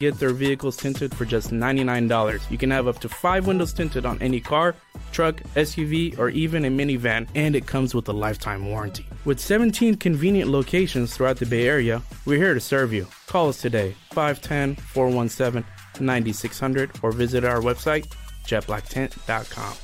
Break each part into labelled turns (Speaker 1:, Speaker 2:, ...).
Speaker 1: Get their vehicles tinted for just $99. You can have up to five windows tinted on any car, truck, SUV, or even a minivan, and it comes with a lifetime warranty. With 17 convenient locations throughout the Bay Area, we're here to serve you. Call us today, 510 417 9600, or visit our website, jetblacktint.com.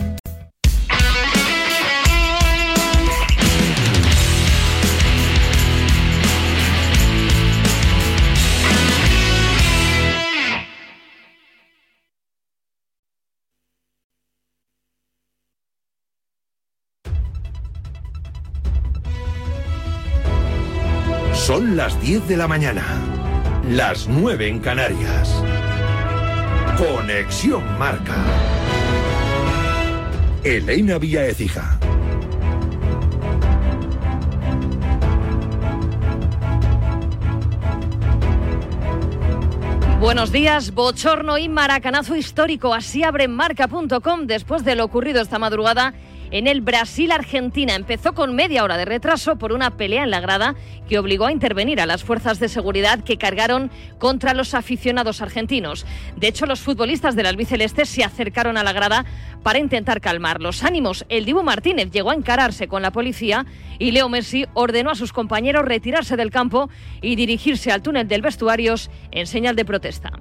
Speaker 2: 10 de la mañana, las 9 en Canarias. Conexión Marca. Elena Vía Ecija.
Speaker 3: Buenos días, bochorno y maracanazo histórico. Así abre marca.com después de lo ocurrido esta madrugada en el Brasil-Argentina. Empezó con media hora de retraso por una pelea en la grada que obligó a intervenir a las fuerzas de seguridad que cargaron contra los aficionados argentinos. De hecho, los futbolistas del albiceleste se acercaron a la grada para intentar calmar los ánimos. El Dibu Martínez llegó a encararse con la policía y Leo Messi ordenó a sus compañeros retirarse del campo y dirigirse al túnel del vestuarios en señal de protesta.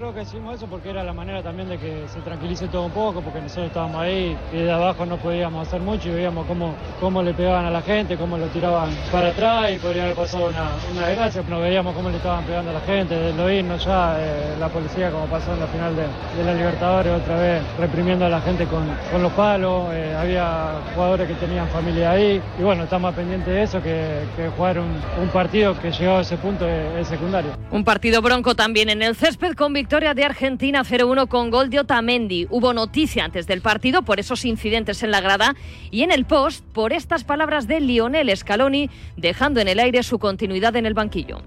Speaker 4: Creo que hicimos eso porque era la manera también de que se tranquilice todo un poco, porque nosotros estábamos ahí y de abajo no podíamos hacer mucho y veíamos cómo, cómo le pegaban a la gente, cómo lo tiraban para atrás y podría haber pasado una, una desgracia, pero veíamos cómo le estaban pegando a la gente, de lo irnos ya, eh, la policía como pasó en la final de, la Libertadores, otra vez reprimiendo a la gente con, con los palos, eh, había jugadores que tenían familia ahí y bueno, estamos pendientes de eso, que, que jugar un, un, partido que llegó a ese punto es, es secundario.
Speaker 3: Un partido bronco también en el césped con victoria de Argentina 0-1 con gol de Otamendi. Hubo noticia antes del partido por esos incidentes en la grada y en el post por estas palabras de Lionel Scaloni dejando en el aire su continuidad en el banquillo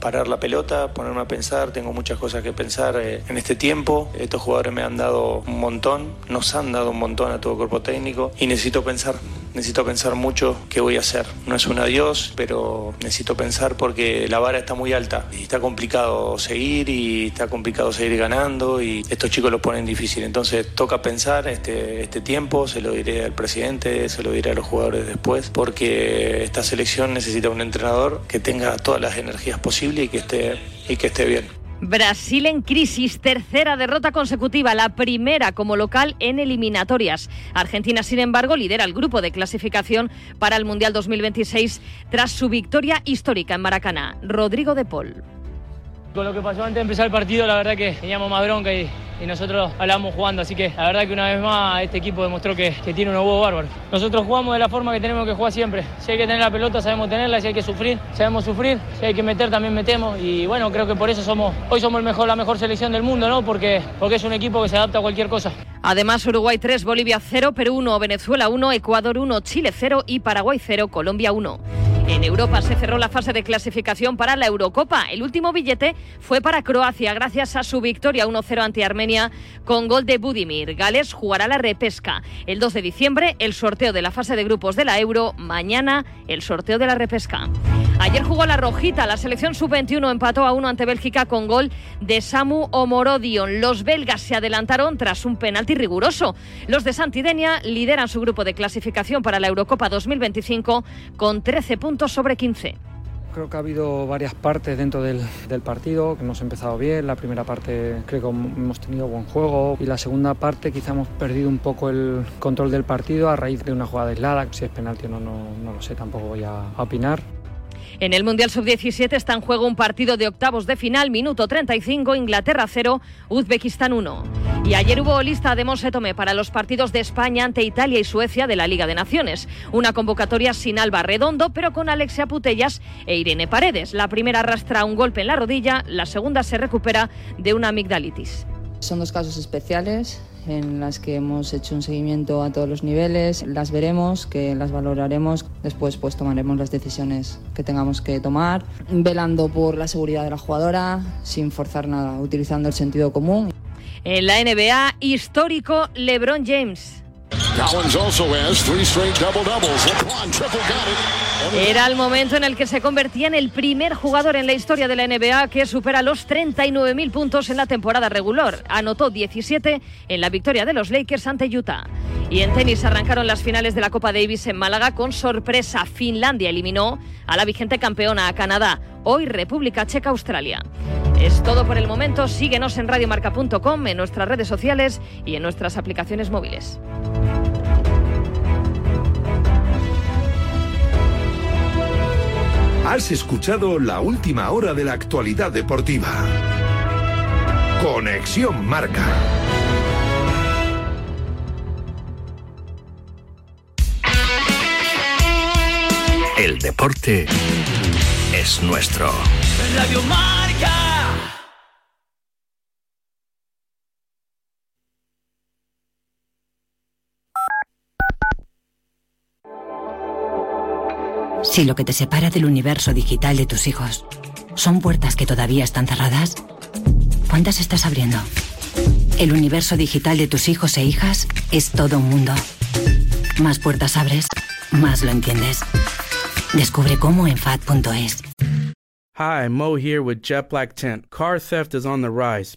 Speaker 5: parar la pelota, ponerme a pensar, tengo muchas cosas que pensar eh, en este tiempo, estos jugadores me han dado un montón, nos han dado un montón a todo el cuerpo técnico y necesito pensar, necesito pensar mucho qué voy a hacer. No es un adiós, pero necesito pensar porque la vara está muy alta y está complicado seguir y está complicado seguir ganando y estos chicos lo ponen difícil. Entonces toca pensar este, este tiempo, se lo diré al presidente, se lo diré a los jugadores después, porque esta selección necesita un entrenador que tenga todas las energías posibles y que esté, bien.
Speaker 3: Brasil en crisis, tercera derrota consecutiva, la primera como local en eliminatorias. Argentina, sin embargo, lidera el grupo de clasificación para el Mundial 2026 tras su victoria histórica en Maracaná. Rodrigo de Paul.
Speaker 6: Con lo que pasó antes de empezar el partido, la verdad que teníamos más bronca y, y nosotros hablábamos jugando, así que la verdad que una vez más este equipo demostró que, tiene un huevo bárbaro. Nosotros jugamos de la forma que tenemos que jugar siempre. Si hay que tener la pelota, sabemos tenerla, si hay que sufrir, sabemos sufrir, si hay que meter, también metemos. Y bueno, creo que por eso somos, hoy somos el mejor, la mejor selección del mundo, ¿no? Porque, porque es un equipo que se adapta a cualquier cosa.
Speaker 3: Además, Uruguay 3, Bolivia 0, Perú 1, Venezuela 1, Ecuador 1, Chile 0 y Paraguay 0, Colombia 1. En Europa se cerró la fase de clasificación para la Eurocopa. El último billete fue para Croacia gracias a su victoria 1-0 ante Armenia con gol de Budimir. Gales jugará la repesca. El 2 de diciembre el sorteo de la fase de grupos de la Euro. Mañana el sorteo de la repesca. Ayer jugó la Rojita. La selección sub-21 empató a 1 ante Bélgica con gol de Samu Omorodion. Los belgas se adelantaron tras un penalti riguroso. Los de Santidenia lideran su grupo de clasificación para la Eurocopa 2025 con 13 puntos sobre 15.
Speaker 7: Creo que ha habido varias partes dentro del, partido, que hemos empezado bien, la primera parte creo que hemos tenido buen juego y la segunda parte quizá hemos perdido un poco el control del partido a raíz de una jugada aislada, si es penalti o no, no, no lo sé, tampoco voy a opinar.
Speaker 3: En el Mundial Sub-17 está en juego un partido de octavos de final, minuto 35, Inglaterra 0, Uzbekistán 1. Y ayer hubo lista de Monsetome para los partidos de España ante Italia y Suecia de la Liga de Naciones. Una convocatoria sin Alba Redondo, pero con Alexia Putellas e Irene Paredes. La primera arrastra un golpe en la rodilla, la segunda se recupera de una amigdalitis.
Speaker 8: Son dos casos especiales en las que hemos hecho un seguimiento a todos los niveles. Las veremos, que las valoraremos. Después pues tomaremos las decisiones que tengamos que tomar, velando por la seguridad de la jugadora, sin forzar nada, utilizando el sentido común.
Speaker 3: En la NBA, histórico LeBron James. Era el momento en el que se convertía en el primer jugador en la historia de la NBA que supera los 39.000 puntos en la temporada regular. Anotó 17 en la victoria de los Lakers ante Utah. Y en tenis arrancaron las finales de la Copa Davis en Málaga con sorpresa. Finlandia eliminó a la vigente campeona a Canadá. Hoy República Checa Australia. Es todo por el momento. Síguenos en radiomarca.com, en nuestras redes sociales y en nuestras aplicaciones móviles.
Speaker 2: Has escuchado la última hora de la actualidad deportiva. Conexión Marca.
Speaker 9: El deporte es nuestro.
Speaker 10: Radio Marca.
Speaker 11: Si lo que te separa del universo digital de tus hijos son puertas que todavía están cerradas, ¿cuántas estás abriendo? El universo digital de tus hijos e hijas es todo un mundo. Más puertas abres, más lo entiendes. Descubre cómo en.
Speaker 1: Hi, Mo here with Jet Black Tent. Car theft is on the rise.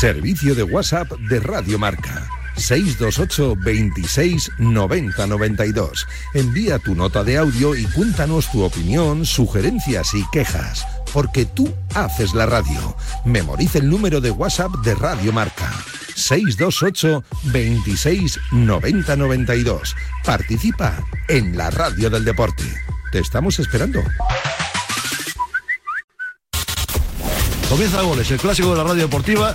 Speaker 2: Servicio de WhatsApp de Radio Marca. 628 26 90 92. Envía tu nota de audio y cuéntanos tu opinión, sugerencias y quejas. Porque tú haces la radio. Memoriza el número de WhatsApp de Radio Marca. 628 26 90 92. Participa en la radio del deporte. Te estamos esperando.
Speaker 12: Comienza Goles, el clásico de la radio deportiva,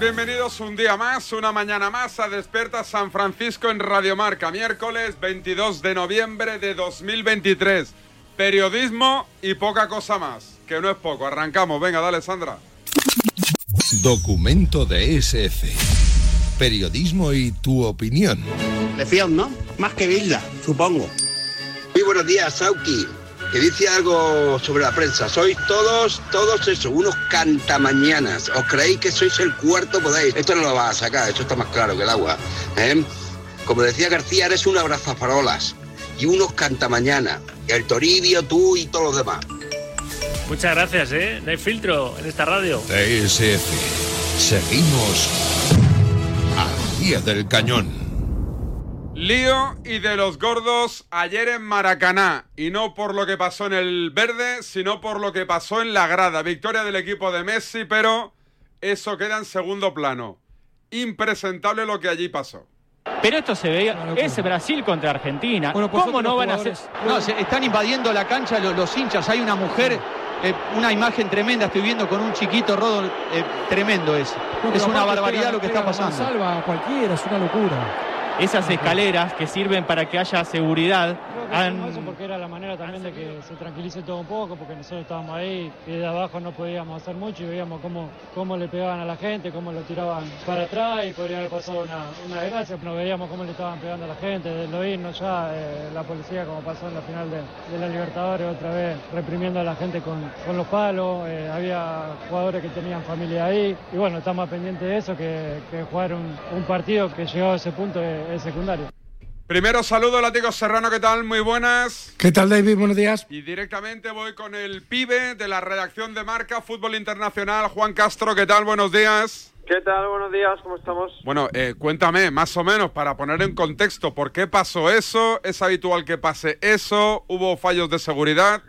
Speaker 13: Bienvenidos un día más, una mañana más a Despierta San Francisco en Radio Marca, miércoles 22 de noviembre de 2023. Periodismo y poca cosa más, que no es poco. Arrancamos, venga, dale Sandra.
Speaker 2: Documento de SF. Periodismo y tu opinión.
Speaker 14: Lección, ¿no? Más que Bilda, supongo.
Speaker 15: Muy buenos días, Sauki.
Speaker 14: Que dice algo sobre la prensa. Sois todos, todos eso, unos cantamañanas. ¿Os creéis que sois el cuarto? Podéis. Esto no lo vas a sacar, esto está más claro que el agua. ¿eh? Como decía García, eres un abrazafarolas y unos cantamañanas. El Toribio, tú y todos los demás.
Speaker 15: Muchas gracias, ¿eh? No hay filtro en esta radio.
Speaker 2: TSF. Seguimos al pie del cañón.
Speaker 13: Lío y de los gordos ayer en Maracaná. Y no por lo que pasó en el verde, sino por lo que pasó en la grada. Victoria del equipo de Messi, pero eso queda en segundo plano. Impresentable lo que allí pasó.
Speaker 16: Pero esto se veía, es Brasil contra Argentina.
Speaker 17: Bueno, pues
Speaker 16: ¿Cómo no van a hacer?
Speaker 17: jugadores- No, se están invadiendo la cancha los, los hinchas. Hay una mujer, eh, una imagen tremenda. Estoy viendo con un chiquito rodo eh, tremendo es. Es una barbaridad
Speaker 18: pega-
Speaker 17: lo que está pasando.
Speaker 18: Salva a cualquiera, es una locura.
Speaker 16: Esas escaleras que sirven para que haya seguridad
Speaker 4: Creo que
Speaker 16: han-
Speaker 4: eso porque era la manera también de que se tranquilice todo un poco, porque nosotros estábamos ahí y de abajo no podíamos hacer mucho y veíamos cómo, cómo le pegaban a la gente, cómo lo tiraban para atrás y podría haber pasado una, una desgracia. No veíamos cómo le estaban pegando a la gente, de lo irnos ya, eh, la policía como pasó en la final de, de la Libertadores otra vez reprimiendo a la gente con, con los palos, eh, había jugadores que tenían familia ahí y bueno, estamos pendientes de eso, que, que jugar un, un partido que llegó a ese punto es secundario.
Speaker 13: Primero saludo, Látigo Serrano, ¿qué tal? Muy buenas.
Speaker 19: ¿Qué tal, David? Buenos días.
Speaker 13: Y directamente voy con el pibe de la redacción de Marca Fútbol Internacional, Juan Castro, ¿qué tal? Buenos días.
Speaker 20: ¿Qué tal? Buenos días, ¿cómo estamos?
Speaker 13: Bueno, eh, cuéntame, más o menos, para poner en contexto, ¿por qué pasó eso? ¿Es habitual que pase eso? ¿Hubo fallos de seguridad?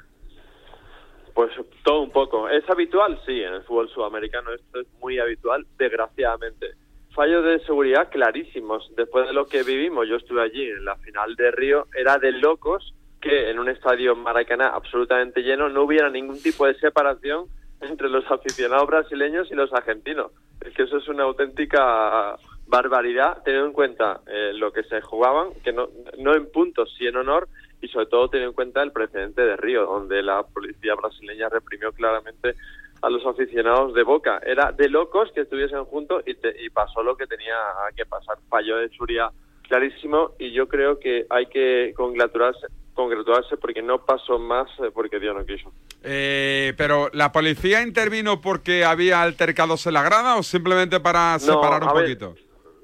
Speaker 20: Pues todo un poco. ¿Es habitual? Sí, en el fútbol sudamericano esto es muy habitual, desgraciadamente. Fallos de seguridad clarísimos. Después de lo que vivimos, yo estuve allí en la final de Río, era de locos que en un estadio Maracaná absolutamente lleno no hubiera ningún tipo de separación entre los aficionados brasileños y los argentinos. Es que eso es una auténtica barbaridad, teniendo en cuenta eh, lo que se jugaban, que no, no en puntos, sí en honor, y sobre todo teniendo en cuenta el precedente de Río, donde la policía brasileña reprimió claramente a los aficionados de Boca. Era de locos que estuviesen juntos y, te- y pasó lo que tenía que pasar. Fallo de seguridad clarísimo y yo creo que hay que congratularse, congratularse porque no pasó más eh, porque Dios no quiso.
Speaker 13: Eh, pero ¿la policía intervino porque había altercados en la grada o simplemente para
Speaker 20: No,
Speaker 13: separar un
Speaker 20: ver,
Speaker 13: poquito?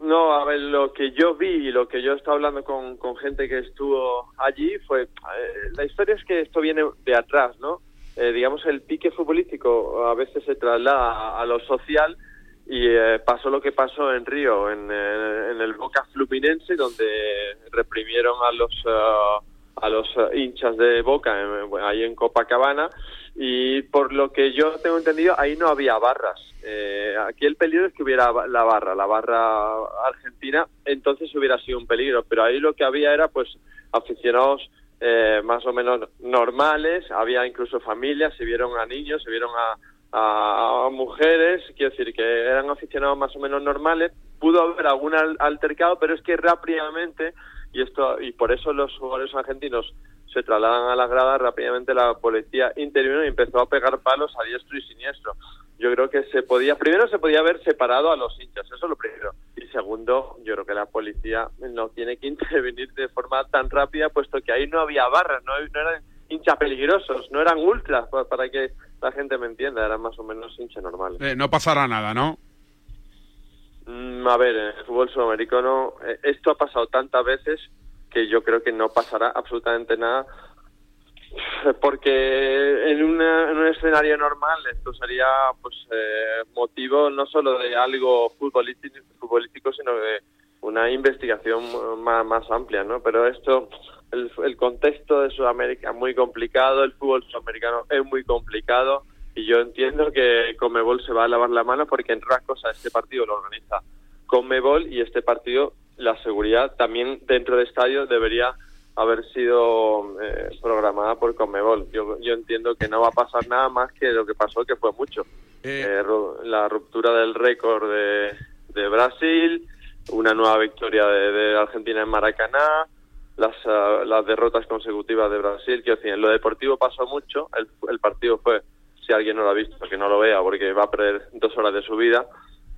Speaker 20: No, a ver, lo que yo vi y lo que yo estaba hablando con, con gente que estuvo allí fue... eh, la historia es que esto viene de atrás, ¿no? Eh, digamos, el pique futbolístico a veces se traslada a, lo social y eh, pasó lo que pasó en Río, en, eh, en el Boca Fluminense, donde reprimieron a los... eh, a los eh, hinchas de Boca en- ahí en Copacabana y por lo que yo tengo entendido ahí no había barras. Eh, aquí el peligro es que hubiera la barra, la barra argentina, entonces hubiera sido un peligro, pero ahí lo que había era pues aficionados eh, más o menos normales, había incluso familias, se vieron a niños, se vieron a, mujeres, quiero decir que eran aficionados más o menos normales, pudo haber algún al- altercado, pero es que rápidamente y esto y por eso los jugadores argentinos se trasladan a las gradas rápidamente la policía intervino y empezó a pegar palos a diestro y siniestro yo creo que se podía primero se podía haber separado a los hinchas eso es lo primero y segundo yo creo que la policía no tiene que intervenir de forma tan rápida puesto que ahí no había barras no, no eran hinchas peligrosos no eran ultras pa- para que la gente me entienda eran más o menos hinchas normales
Speaker 13: Eh, no pasará nada, ¿no?
Speaker 20: Mm, a ver, en el fútbol sudamericano eh, esto ha pasado tantas veces que yo creo que no pasará absolutamente nada porque en, una- un escenario normal esto sería pues eh, motivo no solo de algo futbolístico, futbolístico sino de una investigación más, más amplia, ¿no? Pero esto, el, contexto de Sudamérica es muy complicado, el fútbol sudamericano es muy complicado y yo entiendo que Conmebol se va a lavar la mano porque entre otras cosas este partido lo organiza Conmebol y este partido la seguridad también dentro del estadio debería haber sido eh, programada por Conmebol. Yo, yo entiendo que no va a pasar nada más que lo que pasó, que fue mucho. Eh, ru- la ruptura del récord de, de Brasil, una nueva victoria de, de Argentina en Maracaná, las, ah, las derrotas consecutivas de Brasil. Quiero decir, en lo deportivo pasó mucho. El, el partido fue, si alguien no lo ha visto, que no lo vea porque va a perder dos horas de su vida.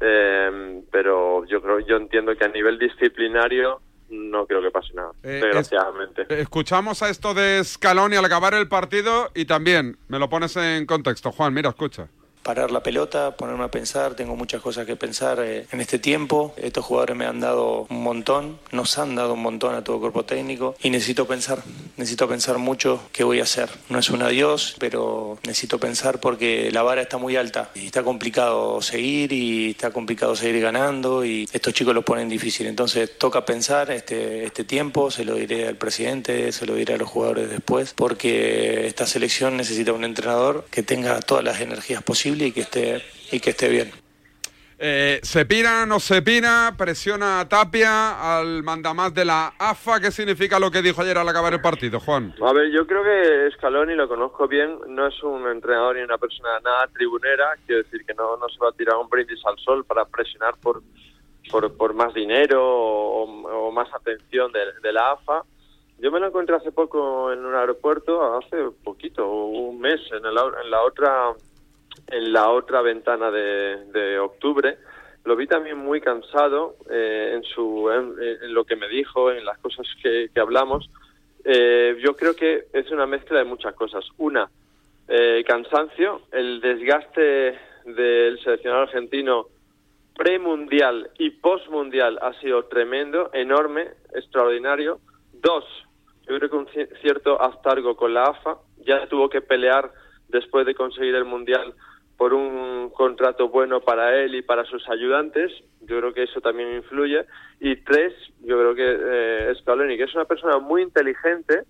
Speaker 20: Eh, pero yo creo, yo entiendo que a nivel disciplinario no creo que pase nada,
Speaker 13: Eh,
Speaker 20: desgraciadamente.
Speaker 13: Escuchamos a esto de Scaloni al acabar el partido y también me lo pones en contexto. Juan, mira, escucha.
Speaker 21: Parar la pelota, ponerme a pensar, tengo muchas cosas que pensar eh, en este tiempo. Estos jugadores me han dado un montón, nos han dado un montón a todo el cuerpo técnico y necesito pensar, necesito pensar mucho qué voy a hacer. No es un adiós, pero necesito pensar porque la vara está muy alta y está complicado seguir y está complicado seguir ganando y estos chicos lo ponen difícil. Entonces toca pensar este, este tiempo, se lo diré al presidente, se lo diré a los jugadores después, porque esta selección necesita un entrenador que tenga todas las energías posibles y que esté, y que esté bien.
Speaker 13: Eh, ¿Se pira, no se pira? ¿Presiona a Tapia al mandamás de la AFA? ¿Qué significa lo que dijo ayer al acabar el partido, Juan?
Speaker 20: A ver, yo creo que Scaloni lo conozco bien, no es un entrenador ni una persona nada tribunera, quiero decir que no, no se va a tirar un brindis al sol para presionar por, por, por más dinero o, o más atención de, de la AFA. Yo me lo encontré hace poco en un aeropuerto, hace poquito, un mes, en, el, en la otra en la otra ventana de, octubre. Lo vi también muy cansado eh, en, su, en, en, lo que me dijo, en las cosas que, que hablamos. Eh, yo creo que es una mezcla de muchas cosas. Una, eh, cansancio, el desgaste del seleccionado argentino premundial y postmundial ha sido tremendo, enorme, extraordinario. Dos, yo creo que un cierto astargo con la AFA, ya tuvo que pelear después de conseguir el mundial por un contrato bueno para él y para sus ayudantes. Yo creo que eso también influye. Y tres, yo creo que eh, Scaloni, que es una persona muy inteligente,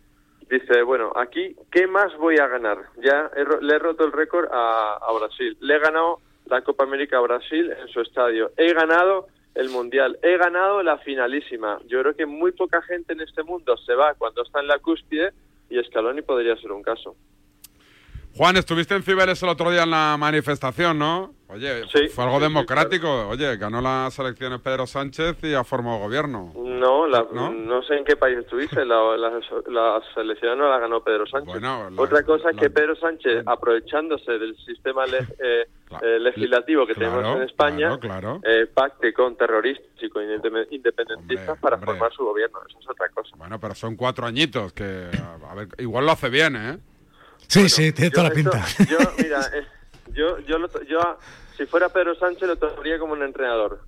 Speaker 20: dice, bueno, aquí, ¿qué más voy a ganar? Ya he, le he roto el récord a, a Brasil. Le he ganado la Copa América a Brasil en su estadio. He ganado el Mundial. He ganado la finalísima. Yo creo que muy poca gente en este mundo se va cuando está en la cúspide y Scaloni podría ser un caso.
Speaker 13: Juan, estuviste en Cibeles el otro día en la manifestación, ¿no? Oye,
Speaker 20: sí,
Speaker 13: fue algo
Speaker 20: sí,
Speaker 13: democrático. Sí, claro. Oye, ganó las elecciones Pedro Sánchez y ha formado gobierno.
Speaker 20: No, la, ¿no? ¿no? sé en qué país estuviste. La, las la elecciones no la ganó Pedro Sánchez.
Speaker 13: Bueno,
Speaker 20: la, Otra cosa es que Pedro Sánchez, aprovechándose del sistema le, eh, claro. eh, legislativo que
Speaker 13: claro,
Speaker 20: tenemos en España, eh, pacte con terroristas y con independentistas hombre, para
Speaker 13: hombre.
Speaker 20: formar su gobierno. Eso es otra cosa.
Speaker 13: Bueno, pero son cuatro añitos que, a ver, igual lo hace bien, ¿eh?
Speaker 19: Sí, bueno, sí, tiene toda la pinta.
Speaker 20: Yo, mira, eh, yo, yo, lo, yo, si fuera Pedro Sánchez, lo tomaría como un entrenador.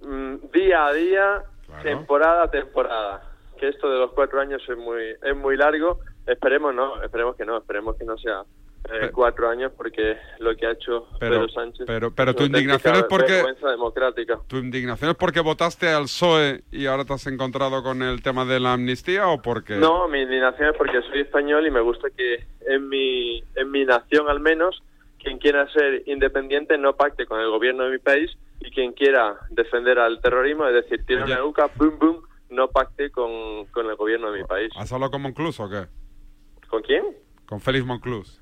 Speaker 20: Mm, día a día, claro. temporada a temporada. Que esto de los cuatro años es muy, es muy largo. Esperemos no, esperemos que no, esperemos que no sea eh, cuatro años porque lo que ha hecho
Speaker 13: pero,
Speaker 20: Pedro Sánchez
Speaker 13: pero pero tu indignación es porque
Speaker 20: democrática.
Speaker 13: tu indignación es porque votaste al PSOE y ahora te has encontrado con el tema de la amnistía o porque
Speaker 20: no mi indignación es porque soy español y me gusta que en mi en mi nación al menos quien quiera ser independiente no pacte con el gobierno de mi país y quien quiera defender al terrorismo es decir tiene una nuca boom boom no pacte con, con el gobierno de mi país
Speaker 13: ¿Has hablado con Monclús o qué?
Speaker 20: ¿con quién?
Speaker 13: con Félix Monclús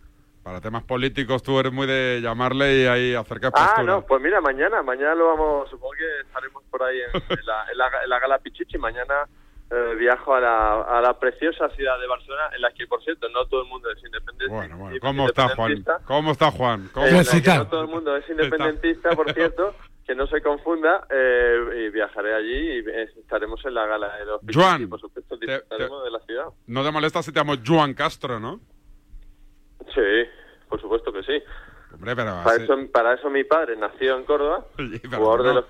Speaker 13: para temas políticos tú eres muy de llamarle y ahí acercar posturas.
Speaker 20: Ah, no, pues mira, mañana, mañana lo vamos, supongo que estaremos por ahí en, en, la, en, la, en la, gala Pichichi, mañana eh, viajo a la, a la preciosa ciudad de Barcelona, en la que, por cierto, no todo el mundo es independiente.
Speaker 13: Bueno, bueno, ¿cómo está Juan? ¿Cómo está Juan? ¿Cómo
Speaker 20: eh, está? no todo el mundo es independentista, por cierto, que no se confunda, eh, y viajaré allí y estaremos en la gala de los
Speaker 13: Juan,
Speaker 20: y, por supuesto, disfrutaremos te, te, de la ciudad.
Speaker 13: No te molesta si te llamo Juan Castro, ¿no?
Speaker 20: Sí, por supuesto que sí.
Speaker 13: Hombre, pero
Speaker 20: para, eso, para eso mi padre nació en Córdoba,
Speaker 13: Oye,
Speaker 20: jugador,
Speaker 13: no.
Speaker 20: de los,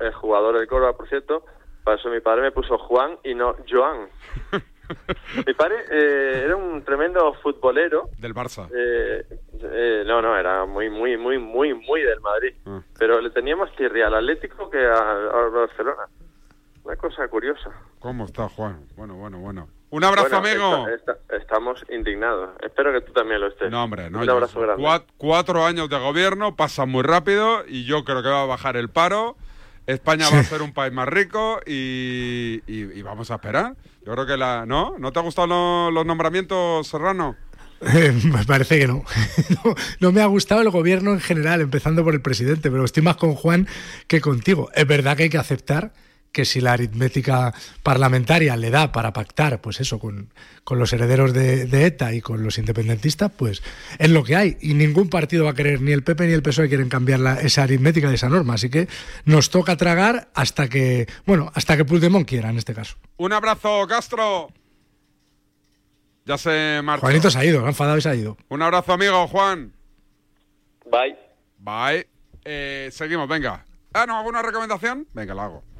Speaker 20: eh, jugador del Córdoba, por cierto. Para eso mi padre me puso Juan y no Joan. mi padre eh, era un tremendo futbolero.
Speaker 13: Del Barça.
Speaker 20: Eh, eh, no, no, era muy, muy, muy, muy, muy del Madrid.
Speaker 13: Ah.
Speaker 20: Pero le teníamos tirria al Atlético que a, a Barcelona. Una cosa curiosa.
Speaker 13: ¿Cómo está Juan? Bueno, bueno, bueno. Un abrazo,
Speaker 20: bueno,
Speaker 13: amigo.
Speaker 20: Está, está, estamos indignados. Espero que tú también lo estés.
Speaker 13: No, hombre, no.
Speaker 20: Un abrazo grande.
Speaker 13: Cuatro, cuatro, años de gobierno pasan muy rápido y yo creo que va a bajar el paro. España sí. va a ser un país más rico y, y, y, vamos a esperar. Yo creo que la. ¿No? ¿No te han gustado lo, los nombramientos, Serrano?
Speaker 19: Eh, me parece que no. no. no. me ha gustado el gobierno en general, empezando por el presidente, pero estoy más con Juan que contigo. Es verdad que hay que aceptar que si la aritmética parlamentaria le da para pactar, pues eso, con, con los herederos de, de, ETA y con los independentistas, pues es lo que hay. Y ningún partido va a querer, ni el PP ni el PSOE quieren cambiar la, esa aritmética de esa norma. Así que nos toca tragar hasta que, bueno, hasta que Puigdemont quiera en este caso.
Speaker 13: Un abrazo, Castro. Ya se marchó.
Speaker 19: Juanito se ha ido, lo ha enfadado y se ha ido.
Speaker 13: Un abrazo, amigo, Juan.
Speaker 20: Bye.
Speaker 13: Bye. Eh, seguimos, venga. Ah, no, ¿alguna recomendación? Venga, la hago.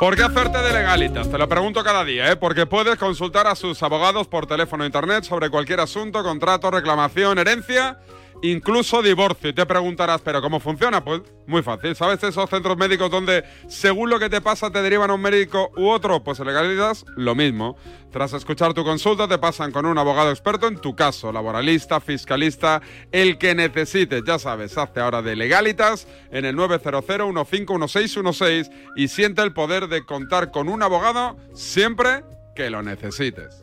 Speaker 13: ¿Por qué hacerte de legalitas? Te lo pregunto cada día, ¿eh? Porque puedes consultar a sus abogados por teléfono o internet sobre cualquier asunto, contrato, reclamación, herencia incluso divorcio. Y te preguntarás, ¿pero cómo funciona? Pues muy fácil. ¿Sabes esos centros médicos donde según lo que te pasa te derivan a un médico u otro? Pues en Legalitas lo mismo. Tras escuchar tu consulta te pasan con un abogado experto en tu caso, laboralista, fiscalista, el que necesites. Ya sabes, hazte ahora de Legalitas en el 900 151616 y siente el poder de contar con un abogado siempre que lo necesites.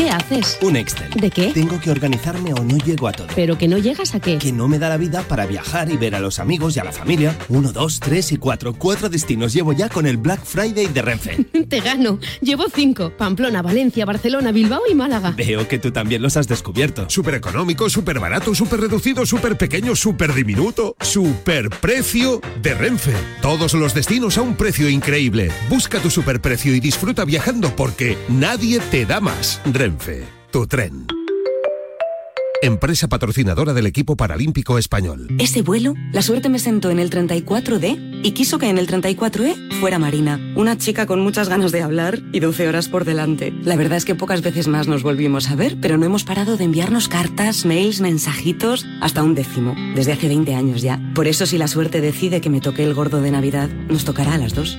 Speaker 22: ¿Qué haces?
Speaker 23: Un Excel.
Speaker 22: ¿De qué?
Speaker 23: Tengo que organizarme o no llego a todo.
Speaker 22: ¿Pero que no llegas a qué?
Speaker 23: Que no me da la vida para viajar y ver a los amigos y a la familia. Uno, dos, tres y cuatro. Cuatro destinos llevo ya con el Black Friday de Renfe.
Speaker 22: Te gano. Llevo cinco. Pamplona, Valencia, Barcelona, Bilbao y Málaga.
Speaker 23: Veo que tú también los has descubierto.
Speaker 2: Súper económico, súper barato, súper reducido, súper pequeño, súper diminuto. Súper precio de Renfe. Todos los destinos a un precio increíble. Busca tu superprecio y disfruta viajando porque nadie te da más. Renfe. Tu tren. Empresa patrocinadora del equipo paralímpico español.
Speaker 11: Ese vuelo, la suerte me sentó en el 34D y quiso que en el 34E fuera Marina, una chica con muchas ganas de hablar y 12 horas por delante. La verdad es que pocas veces más nos volvimos a ver, pero no hemos parado de enviarnos cartas, mails, mensajitos, hasta un décimo, desde hace 20 años ya. Por eso si la suerte decide que me toque el gordo de Navidad, nos tocará a las dos.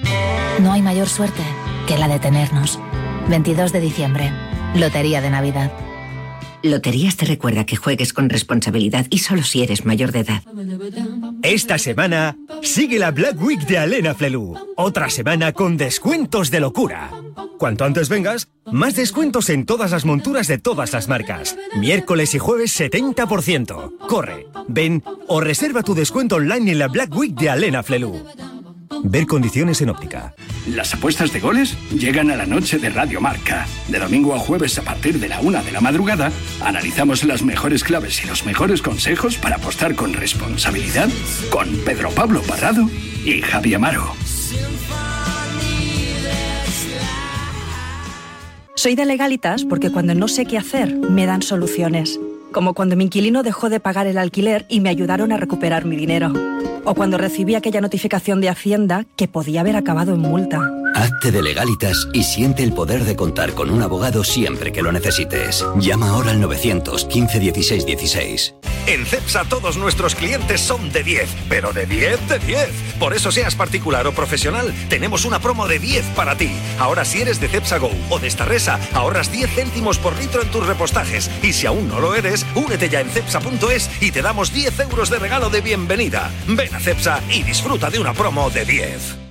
Speaker 24: No hay mayor suerte que la de tenernos. 22 de diciembre. Lotería de Navidad.
Speaker 25: Loterías te recuerda que juegues con responsabilidad y solo si eres mayor de edad.
Speaker 26: Esta semana sigue la Black Week de Alena Flelu. Otra semana con descuentos de locura. Cuanto antes vengas, más descuentos en todas las monturas de todas las marcas. Miércoles y jueves 70%. Corre, ven o reserva tu descuento online en la Black Week de Alena Flelu. Ver condiciones en óptica.
Speaker 9: Las apuestas de goles llegan a la noche de Radio Marca. De domingo a jueves a partir de la una de la madrugada, analizamos las mejores claves y los mejores consejos para apostar con responsabilidad con Pedro Pablo Parrado y Javi Amaro.
Speaker 27: Soy de legalitas porque cuando no sé qué hacer, me dan soluciones. Como cuando mi inquilino dejó de pagar el alquiler y me ayudaron a recuperar mi dinero. O cuando recibí aquella notificación de Hacienda que podía haber acabado en multa.
Speaker 28: Hazte de legalitas y siente el poder de contar con un abogado siempre que lo necesites. Llama ahora al 915 16 16.
Speaker 29: En CEPSA todos nuestros clientes son de 10, pero de 10 de 10. Por eso seas particular o profesional, tenemos una promo de 10 para ti. Ahora si eres de CEPSA Go o de Starresa, ahorras 10 céntimos por litro en tus repostajes. Y si aún no lo eres, únete ya en cepsa.es y te damos 10 euros de regalo de bienvenida. Ven a CEPSA y disfruta de una promo de 10.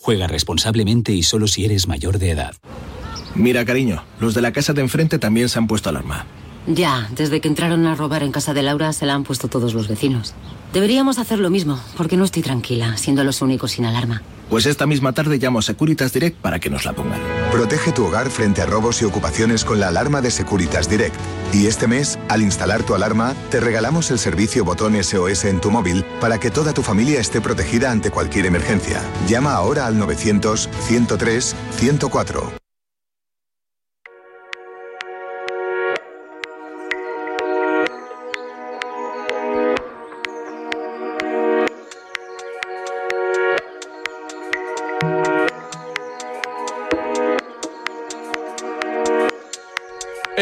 Speaker 30: Juega responsablemente y solo si eres mayor de edad.
Speaker 31: Mira, cariño, los de la casa de enfrente también se han puesto alarma.
Speaker 11: Ya, desde que entraron a robar en casa de Laura se la han puesto todos los vecinos. Deberíamos hacer lo mismo, porque no estoy tranquila, siendo los únicos sin alarma.
Speaker 31: Pues esta misma tarde llamo a Securitas Direct para que nos la pongan.
Speaker 32: Protege tu hogar frente a robos y ocupaciones con la alarma de Securitas Direct. Y este mes, al instalar tu alarma, te regalamos el servicio botón SOS en tu móvil para que toda tu familia esté protegida ante cualquier emergencia. Llama ahora al 900 103 104.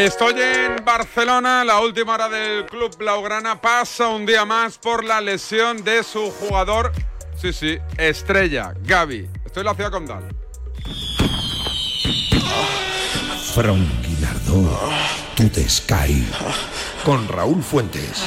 Speaker 13: Estoy en Barcelona, la última hora del club Blaugrana pasa un día más por la lesión de su jugador, sí, sí, estrella, Gaby. Estoy en la ciudad condal.
Speaker 2: Franquilardo, tú te Sky, con Raúl Fuentes.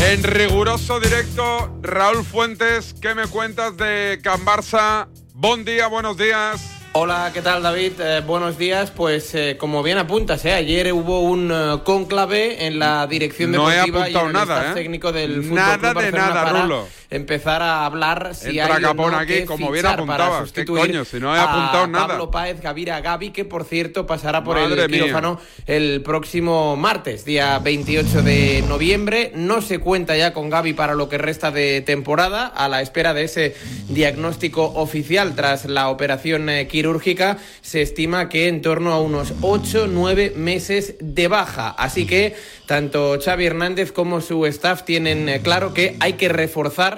Speaker 13: En riguroso directo, Raúl Fuentes, ¿qué me cuentas de Can Barça? Buen día, buenos días.
Speaker 33: Hola, ¿qué tal David? Eh, buenos días. Pues eh, como bien apuntas, eh, ayer hubo un eh, cónclave en la dirección
Speaker 13: No he
Speaker 33: deportiva y en
Speaker 13: apuntado
Speaker 33: el
Speaker 13: nada, ¿eh?
Speaker 33: técnico del Fútbol
Speaker 13: Nada
Speaker 33: Club
Speaker 13: de
Speaker 33: Barcelona
Speaker 13: nada,
Speaker 33: para
Speaker 13: Rulo.
Speaker 33: Empezar a hablar si
Speaker 13: Entra
Speaker 33: hay
Speaker 13: Capón
Speaker 33: no
Speaker 13: aquí,
Speaker 33: que
Speaker 13: como bien apuntabas. ¿Qué coño? Si no he apuntado
Speaker 33: a
Speaker 13: nada.
Speaker 33: Pablo Páez, Gavira Gavi, que por cierto pasará por
Speaker 13: Madre
Speaker 33: el
Speaker 13: mía.
Speaker 33: quirófano el próximo martes, día 28 de noviembre. No se cuenta ya con Gavi para lo que resta de temporada, a la espera de ese diagnóstico oficial tras la operación eh, quirúrgica. Se estima que en torno a unos 8-9 meses de baja. Así que tanto Xavi Hernández como su staff tienen eh, claro que hay que reforzar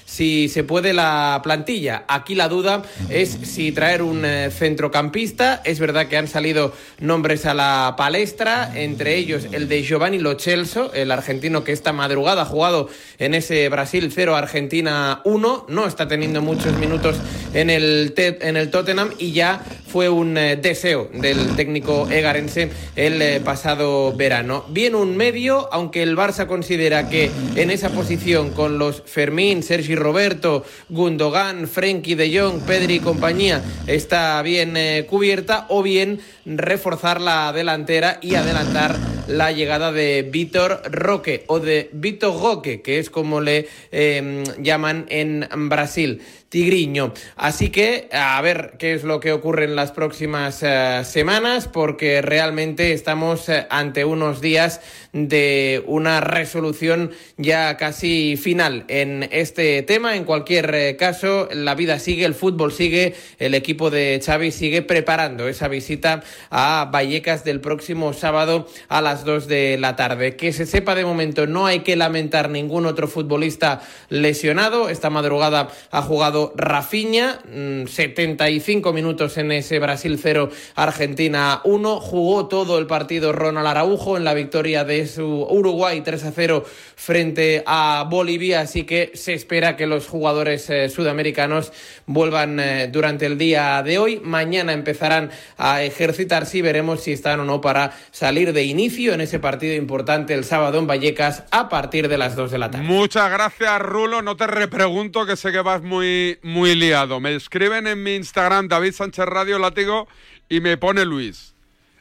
Speaker 33: si se puede la plantilla. Aquí la duda es si traer un eh, centrocampista. Es verdad que han salido nombres a la palestra, entre ellos el de Giovanni Lo Celso, el argentino que esta madrugada ha jugado en ese Brasil 0 Argentina 1. No está teniendo muchos minutos en el, en el Tottenham y ya fue un eh, deseo del técnico egarense el eh, pasado verano. Bien un medio, aunque el Barça considera que en esa posición con los Fermín, Sergi Roberto, Gundogan, Frenkie de Jong, Pedri y compañía está bien eh, cubierta, o bien reforzar la delantera y adelantar la llegada de Víctor Roque o de Víctor Roque, que es como le eh, llaman en Brasil. Tigriño. Así que a ver qué es lo que ocurre en las próximas eh, semanas, porque realmente estamos eh, ante unos días de una resolución ya casi final en este tema. En cualquier eh, caso, la vida sigue, el fútbol sigue, el equipo de Xavi sigue preparando esa visita a Vallecas del próximo sábado a las 2 de la tarde. Que se sepa de momento, no hay que lamentar ningún otro futbolista lesionado. Esta madrugada ha jugado Rafinha, mm, 75 minutos en ese Brasil 0, Argentina 1. Jugó todo el partido Ronald Araujo en la victoria de su Uruguay 3 a 0 frente a Bolivia. Así que se espera que los jugadores eh, sudamericanos vuelvan eh, durante el día de hoy. Mañana empezarán a ejercitarse y veremos si están o no para salir de inicio en ese partido importante el sábado en Vallecas a partir de las 2 de la tarde.
Speaker 13: Muchas gracias, Rulo. No te repregunto que sé que vas muy, muy liado. Me escriben en mi Instagram, David Sánchez Radio Látigo, y me pone Luis.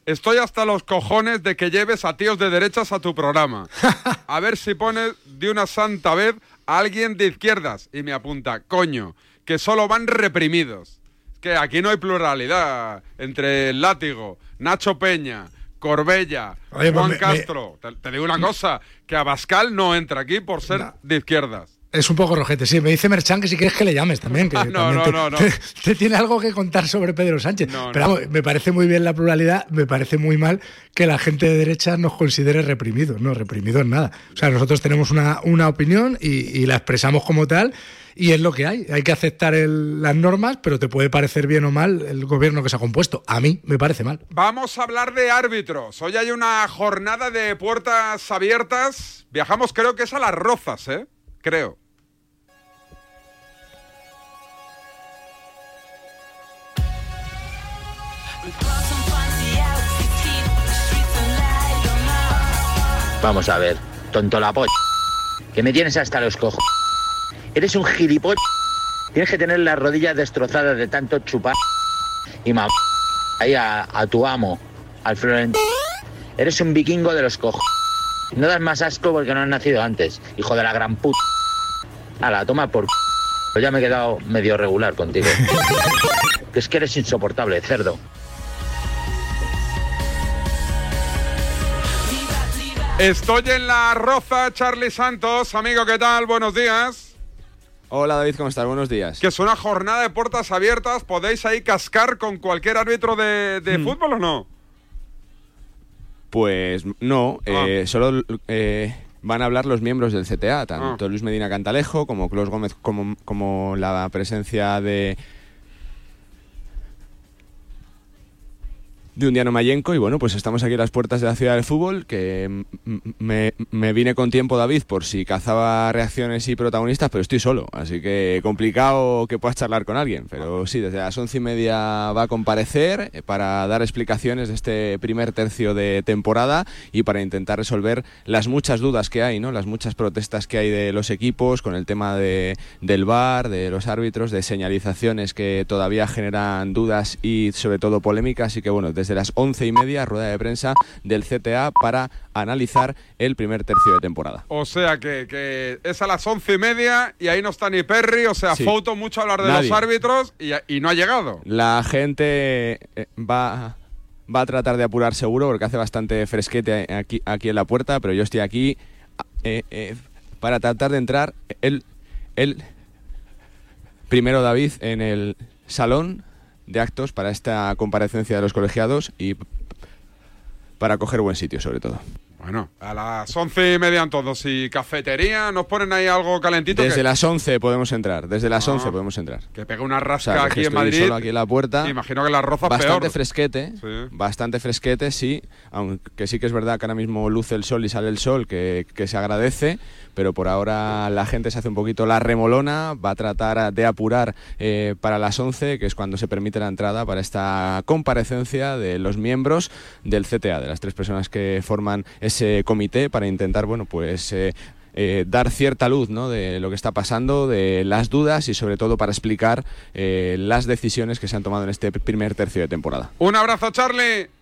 Speaker 13: Estoy hasta los cojones de que lleves a tíos de derechas a tu programa. A ver si pones de una santa vez a alguien de izquierdas. Y me apunta, coño, que solo van reprimidos. Es que aquí no hay pluralidad entre el látigo, Nacho Peña, Corbella,
Speaker 19: Oye, pues
Speaker 13: Juan
Speaker 19: me- me-
Speaker 13: Castro. Te, te digo una cosa, que Abascal no entra aquí por ser de izquierdas.
Speaker 19: Es un poco rojete, sí. Me dice Merchan que si quieres que le llames también. Que
Speaker 13: No,
Speaker 19: también
Speaker 13: no,
Speaker 19: te,
Speaker 13: no, no.
Speaker 19: te- te tiene algo que contar sobre Pedro Sánchez.
Speaker 13: No,
Speaker 19: Pero
Speaker 13: no.
Speaker 19: vamos, me parece muy bien la pluralidad, me parece muy mal que la gente de derecha nos considere reprimidos. No, reprimidos nada. O sea, nosotros tenemos una, una opinión y, y la expresamos como tal. Y es lo que hay. Hay que aceptar el- las normas, pero te puede parecer bien o mal el gobierno que se ha compuesto. A mí me parece mal.
Speaker 13: Vamos a hablar de árbitros. Hoy hay una jornada de puertas abiertas. Viajamos, creo que es a las Rozas, ¿eh? Creo.
Speaker 34: Vamos a ver, tonto la polla. Que me tienes hasta los cojos. Eres un gilipollas. Tienes que tener las rodillas destrozadas de tanto chupar. Y ma... Ahí a, a tu amo, al Florentino. Eres un vikingo de los cojos. No das más asco porque no has nacido antes, hijo de la gran puta. A la toma por... Pues ya me he quedado medio regular contigo. es que eres insoportable, cerdo.
Speaker 13: Estoy en la Roza, Charlie Santos. Amigo, ¿qué tal? Buenos días.
Speaker 35: Hola David, ¿cómo estás? Buenos días.
Speaker 13: Que es una jornada de puertas abiertas. ¿Podéis ahí cascar con cualquier árbitro de, de
Speaker 35: Hmm.
Speaker 13: fútbol o no?
Speaker 35: Pues no,
Speaker 13: Ah.
Speaker 35: eh, solo eh, van a hablar los miembros del CTA, tanto
Speaker 13: Ah.
Speaker 35: Luis Medina Cantalejo como Clos Gómez, como, como la presencia de de Undiano Mayenco y bueno, pues estamos aquí a las puertas de la ciudad del fútbol, que me, me, vine con tiempo David por si cazaba reacciones y protagonistas, pero estoy solo, así que complicado que puedas charlar con alguien, pero sí, desde las once y media va a comparecer eh, para dar explicaciones de este primer tercio de temporada y para intentar resolver las muchas dudas que hay, ¿no? las muchas protestas que hay de los equipos con el tema de, del VAR, de los árbitros, de señalizaciones que todavía generan dudas y sobre todo polémicas, así que bueno, desde de las once y media, rueda de prensa del CTA para analizar el primer tercio de temporada.
Speaker 13: O sea que, es a las once y media y ahí no está ni Perry, o sea, foto mucho hablar de los árbitros y, no ha llegado.
Speaker 35: La gente eh, va va a tratar de apurar seguro porque hace bastante fresquete aquí, aquí en la puerta, pero yo estoy aquí eh, eh, para tratar de entrar. El, el primero David en el salón de actos para esta comparecencia de los colegiados y para coger buen sitio sobre todo.
Speaker 13: Bueno, a las once y media todos. ¿Y cafetería? ¿Nos ponen ahí algo calentito?
Speaker 35: Desde las once podemos entrar. Desde las ah, once podemos entrar.
Speaker 13: Que pegue una rasca aquí en Madrid.
Speaker 35: Solo aquí en la puerta.
Speaker 13: Imagino que la roza
Speaker 35: Bastante fresquete. Bastante fresquete, sí. Aunque sí que es verdad que ahora mismo luce el sol y sale el sol, que, que se agradece pero por ahora la gente se hace un poquito la remolona, va a tratar de apurar eh, para las 11, que es cuando se permite la entrada para esta comparecencia de los miembros del CTA, de las tres personas que forman ese comité para intentar, bueno, pues... Eh, eh, dar cierta luz ¿no? de lo que está pasando, de las dudas y sobre todo para explicar las decisiones que se han tomado en este primer tercio de temporada.
Speaker 13: Un abrazo, Charlie.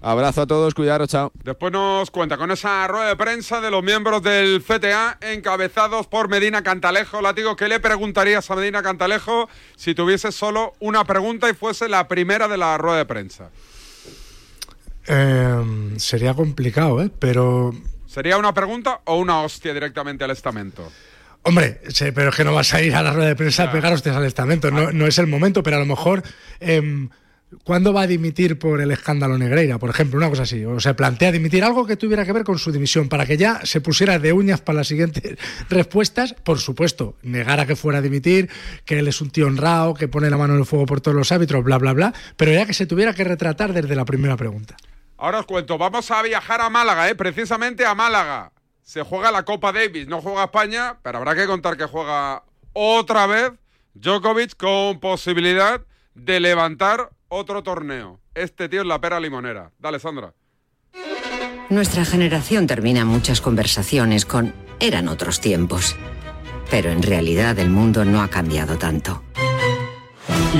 Speaker 35: Abrazo a todos, cuidaros, chao.
Speaker 13: Después nos cuenta con esa rueda de prensa de los miembros del CTA encabezados por Medina Cantalejo. Látigo, ¿qué le preguntarías a Medina Cantalejo si tuviese solo una pregunta y fuese la primera de la rueda de prensa?
Speaker 19: Em, sería complicado, ¿eh? Pero...
Speaker 13: ¿Sería una pregunta o una hostia directamente al estamento?
Speaker 19: Hombre, pero es que no vas a ir a la rueda de prensa a pegar hostias al estamento. No, no, es el momento, pero a lo mejor... Em, ¿Cuándo va a dimitir por el escándalo Negreira, por ejemplo? Una cosa así. O se plantea dimitir algo que tuviera que ver con su dimisión, para que ya se pusiera de uñas para las siguientes respuestas. Por supuesto, negara que fuera a dimitir, que él es un tío honrado, que pone la mano en el fuego por todos los árbitros, bla, bla, bla. Pero ya que se tuviera que retratar desde la primera pregunta.
Speaker 13: Ahora os cuento, vamos a viajar a Málaga, ¿eh? precisamente a Málaga. Se juega la Copa Davis, no juega España, pero habrá que contar que juega otra vez Djokovic con posibilidad de levantar otro torneo. Este tío es la pera limonera. Dale, Sandra.
Speaker 25: Nuestra generación termina muchas conversaciones con eran otros tiempos. Pero en realidad el mundo no ha cambiado tanto.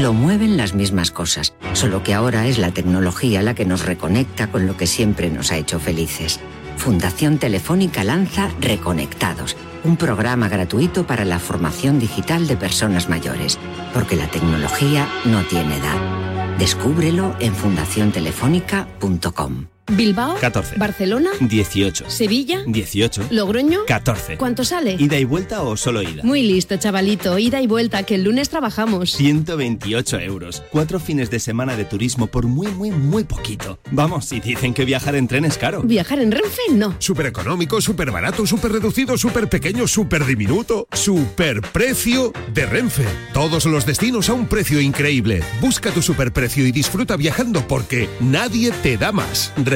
Speaker 25: Lo mueven las mismas cosas, solo que ahora es la tecnología la que nos reconecta con lo que siempre nos ha hecho felices. Fundación Telefónica lanza Reconectados, un programa gratuito para la formación digital de personas mayores, porque la tecnología no tiene edad. Descúbrelo en fundaciontelefónica.com.
Speaker 22: Bilbao.
Speaker 23: 14.
Speaker 22: Barcelona.
Speaker 23: 18.
Speaker 22: Sevilla.
Speaker 23: 18.
Speaker 22: Logroño.
Speaker 23: 14.
Speaker 22: ¿Cuánto sale?
Speaker 23: ¿Ida y vuelta o solo ida?
Speaker 22: Muy listo, chavalito. Ida y vuelta, que el lunes trabajamos.
Speaker 23: 128 euros. Cuatro fines de semana de turismo por muy, muy, muy poquito. Vamos, si dicen que viajar en tren es caro.
Speaker 22: ¿Viajar en Renfe? No.
Speaker 2: Súper económico, súper barato, súper reducido, súper pequeño, súper diminuto. Súper precio de Renfe. Todos los destinos a un precio increíble. Busca tu superprecio y disfruta viajando porque nadie te da más. Renfe,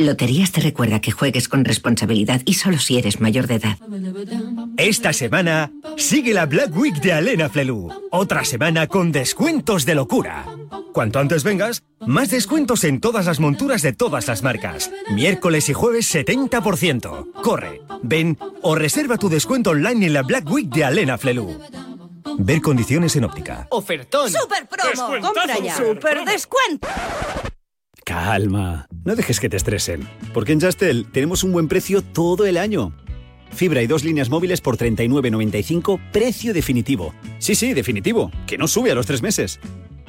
Speaker 25: Loterías te recuerda que juegues con responsabilidad y solo si eres mayor de edad.
Speaker 26: Esta semana sigue la Black Week de Alena Flelu. Otra semana con descuentos de locura. Cuanto antes vengas, más descuentos en todas las monturas de todas las marcas. Miércoles y jueves 70%. Corre, ven o reserva tu descuento online en la Black Week de Alena Flelu. Ver condiciones en óptica.
Speaker 36: Ofertón. Super promo. Compra ya. Super descuento.
Speaker 30: Calma, no dejes que te estresen, porque en Justel tenemos un buen precio todo el año. Fibra y dos líneas móviles por 39.95, precio definitivo. Sí, sí, definitivo, que no sube a los tres meses.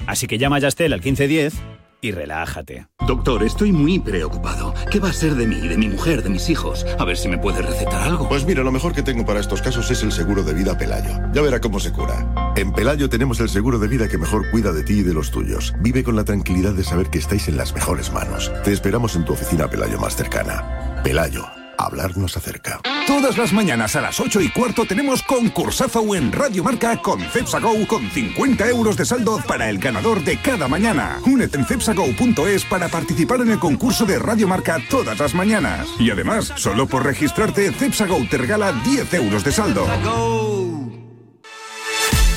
Speaker 30: Así que llama a Justel al 1510 y relájate.
Speaker 37: Doctor, estoy muy preocupado. ¿Qué va a ser de mí, de mi mujer, de mis hijos? A ver si me puede recetar algo.
Speaker 38: Pues mira, lo mejor que tengo para estos casos es el seguro de vida Pelayo. Ya verá cómo se cura. En Pelayo tenemos el seguro de vida que mejor cuida de ti y de los tuyos. Vive con la tranquilidad de saber que estáis en las mejores manos. Te esperamos en tu oficina Pelayo más cercana. Pelayo hablarnos acerca.
Speaker 39: Todas las mañanas a las 8 y cuarto tenemos concursazo en Radio Marca con CepsaGo con 50 euros de saldo para el ganador de cada mañana. Únete en cepsago.es para participar en el concurso de Radio Marca todas las mañanas. Y además, solo por registrarte, CepsaGo te regala 10 euros de saldo.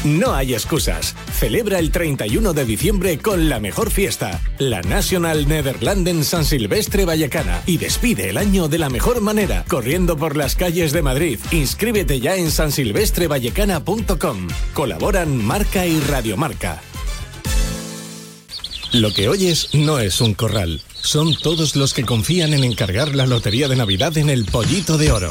Speaker 30: No hay excusas. Celebra el 31 de diciembre con la mejor fiesta, la National Nederlanden San Silvestre Vallecana. Y despide el año de la mejor manera, corriendo por las calles de Madrid. Inscríbete ya en sansilvestrevallecana.com. Colaboran Marca y Radiomarca. Lo que oyes no es un corral. Son todos los que confían en encargar la lotería de Navidad en el Pollito de Oro.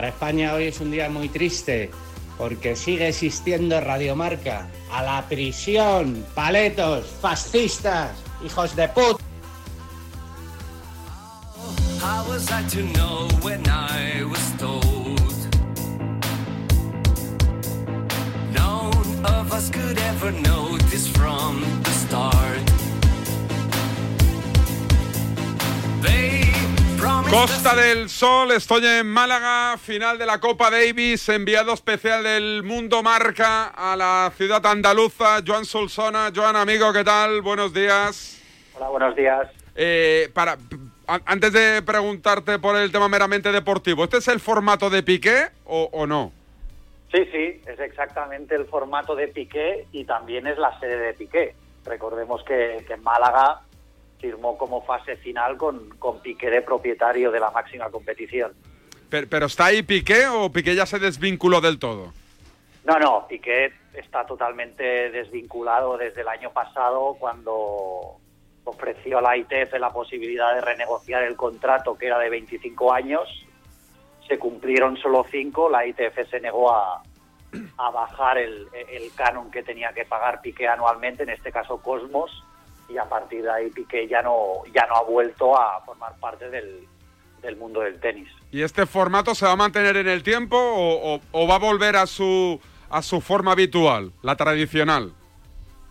Speaker 40: Para España hoy es un día muy triste porque sigue existiendo Radiomarca. A la prisión, paletos, fascistas, hijos de puta.
Speaker 41: How was I to know when I was told? None of us could ever know this from the start.
Speaker 13: Costa del Sol, estoy en Málaga, final de la Copa Davis, enviado especial del Mundo Marca a la ciudad andaluza, Joan Solsona. Joan, amigo, ¿qué tal? Buenos días.
Speaker 42: Hola, buenos días.
Speaker 13: Eh, para, a- antes de preguntarte por el tema meramente deportivo, ¿este es el formato de Piqué o, o no?
Speaker 42: Sí, sí, es exactamente el formato de Piqué y también es la sede de Piqué. Recordemos que, que Málaga firmó como fase final con, con Piqué de propietario de la máxima competición.
Speaker 13: Pero, pero ¿está ahí Piqué o Piqué ya se desvinculó del todo?
Speaker 42: No, no, Piqué está totalmente desvinculado desde el año pasado cuando ofreció a la ITF la posibilidad de renegociar el contrato que era de 25 años. Se cumplieron solo 5, la ITF se negó a, a bajar el, el canon que tenía que pagar Piqué anualmente, en este caso Cosmos, y a partir de ahí Piqué ya no, ya no ha vuelto a formar parte del, del mundo del tenis.
Speaker 13: ¿Y este formato se va a mantener en el tiempo o, o- o va a volver a su, a su forma habitual, la tradicional?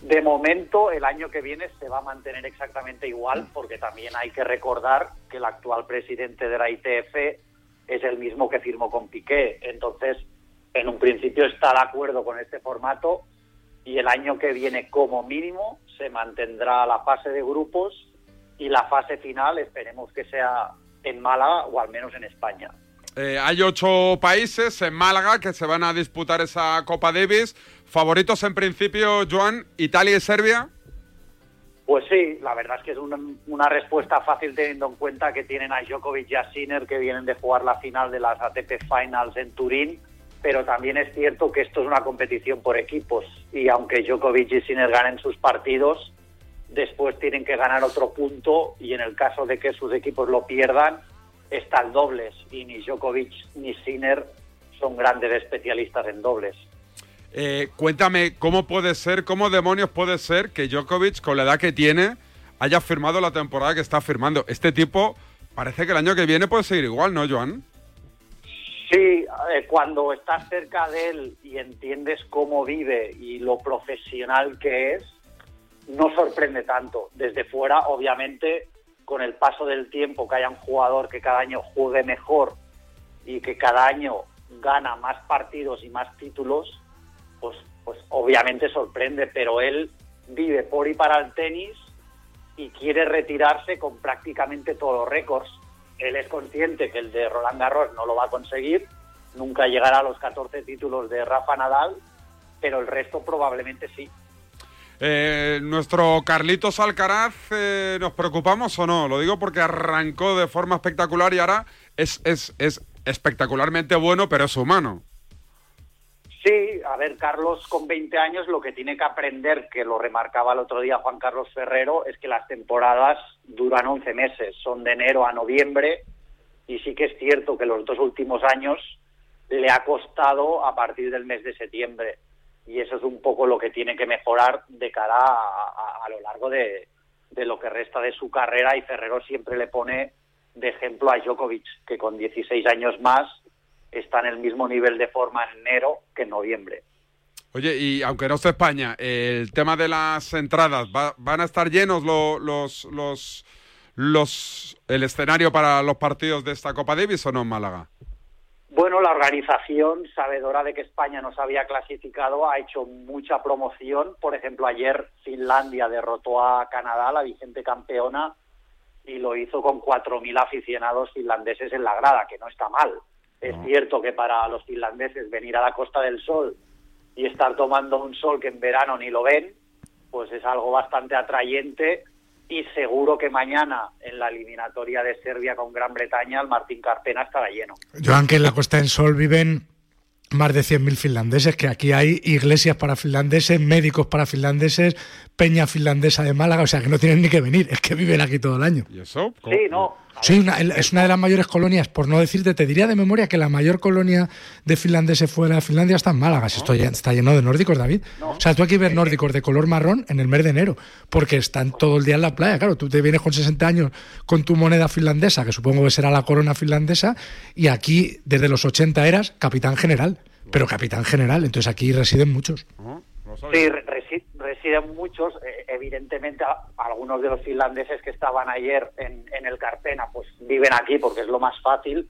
Speaker 42: De momento, el año que viene se va a mantener exactamente igual, porque también hay que recordar que el actual presidente de la ITF es el mismo que firmó con Piqué. Entonces, en un principio está de acuerdo con este formato y el año que viene, como mínimo, se mantendrá la fase de grupos y la fase final esperemos que sea en Málaga o al menos en España.
Speaker 13: Eh, hay ocho países en Málaga que se van a disputar esa Copa Davis. Favoritos en principio, Joan, Italia y Serbia.
Speaker 42: Pues sí, la verdad es que es una, una respuesta fácil teniendo en cuenta que tienen a Djokovic y a Sinner que vienen de jugar la final de las ATP Finals en Turín, pero también es cierto que esto es una competición por equipos y aunque Djokovic y Sinner ganen sus partidos, después tienen que ganar otro punto y en el caso de que sus equipos lo pierdan, está el dobles y ni Djokovic ni Sinner son grandes especialistas en dobles.
Speaker 13: Eh, cuéntame, ¿cómo puede ser, cómo demonios puede ser que Djokovic, con la edad que tiene, haya firmado la temporada que está firmando? Este tipo parece que el año que viene puede seguir igual, ¿no, Joan?
Speaker 42: Sí, eh, cuando estás cerca de él y entiendes cómo vive y lo profesional que es, no sorprende tanto. Desde fuera, obviamente, con el paso del tiempo, que haya un jugador que cada año juegue mejor y que cada año gana más partidos y más títulos, pues, pues obviamente sorprende, pero él vive por y para el tenis y quiere retirarse con prácticamente todos los récords. Él es consciente que el de Roland Garros no lo va a conseguir, nunca llegará a los 14 títulos de Rafa Nadal, pero el resto probablemente sí.
Speaker 13: Eh, nuestro Carlitos Alcaraz, eh, ¿nos preocupamos o no? Lo digo porque arrancó de forma espectacular y ahora es, es, es espectacularmente bueno, pero es humano.
Speaker 42: Sí, a ver, Carlos con 20 años lo que tiene que aprender, que lo remarcaba el otro día Juan Carlos Ferrero, es que las temporadas duran 11 meses, son de enero a noviembre, y sí que es cierto que los dos últimos años le ha costado a partir del mes de septiembre, y eso es un poco lo que tiene que mejorar de cara a, lo largo de, de lo que resta de su carrera, y Ferrero siempre le pone de ejemplo a Djokovic, que con 16 años más está en el mismo nivel de forma en enero que en noviembre.
Speaker 13: Oye, y aunque no esté España, el tema de las entradas, ¿va- ¿van a estar llenos lo- los, los, los, el escenario para los partidos de esta Copa Davis o no en Málaga?
Speaker 42: Bueno, la organización, sabedora de que España no se había clasificado, ha hecho mucha promoción. Por ejemplo, ayer Finlandia derrotó a Canadá, la vigente campeona, y lo hizo con 4.000 aficionados finlandeses en la grada, que no está mal. Es cierto que para los finlandeses venir a la Costa del Sol y estar tomando un sol que en verano ni lo ven, pues es algo bastante atrayente y seguro que mañana en la eliminatoria de Serbia con Gran Bretaña el Martín Carpena estará lleno.
Speaker 19: Joan, que en la Costa del Sol viven más de 100.000 finlandeses, que aquí hay iglesias para finlandeses, médicos para finlandeses, peña finlandesa de Málaga, o sea que no tienen ni que venir, es que viven aquí todo el año.
Speaker 13: ¿Y eso?
Speaker 42: Sí, no.
Speaker 19: Sí, una- es una de las mayores colonias, por no decirte, te diría de memoria que la mayor colonia de finlandeses fuera de Finlandia está en Málaga, si esto ya está lleno de nórdicos, David. O sea, tú aquí ves nórdicos de color marrón en el mes de enero, porque están todo el día en la playa. Claro, tú te vienes con 60 años con tu moneda finlandesa, que supongo que será la corona finlandesa, y aquí desde los 80 eras capitán general, pero capitán general, entonces aquí residen muchos.
Speaker 42: Sí, re- resi- residen muchos. eh, evidentemente, algunos de los finlandeses que estaban ayer en, en el Carpena, pues viven aquí porque es lo más fácil.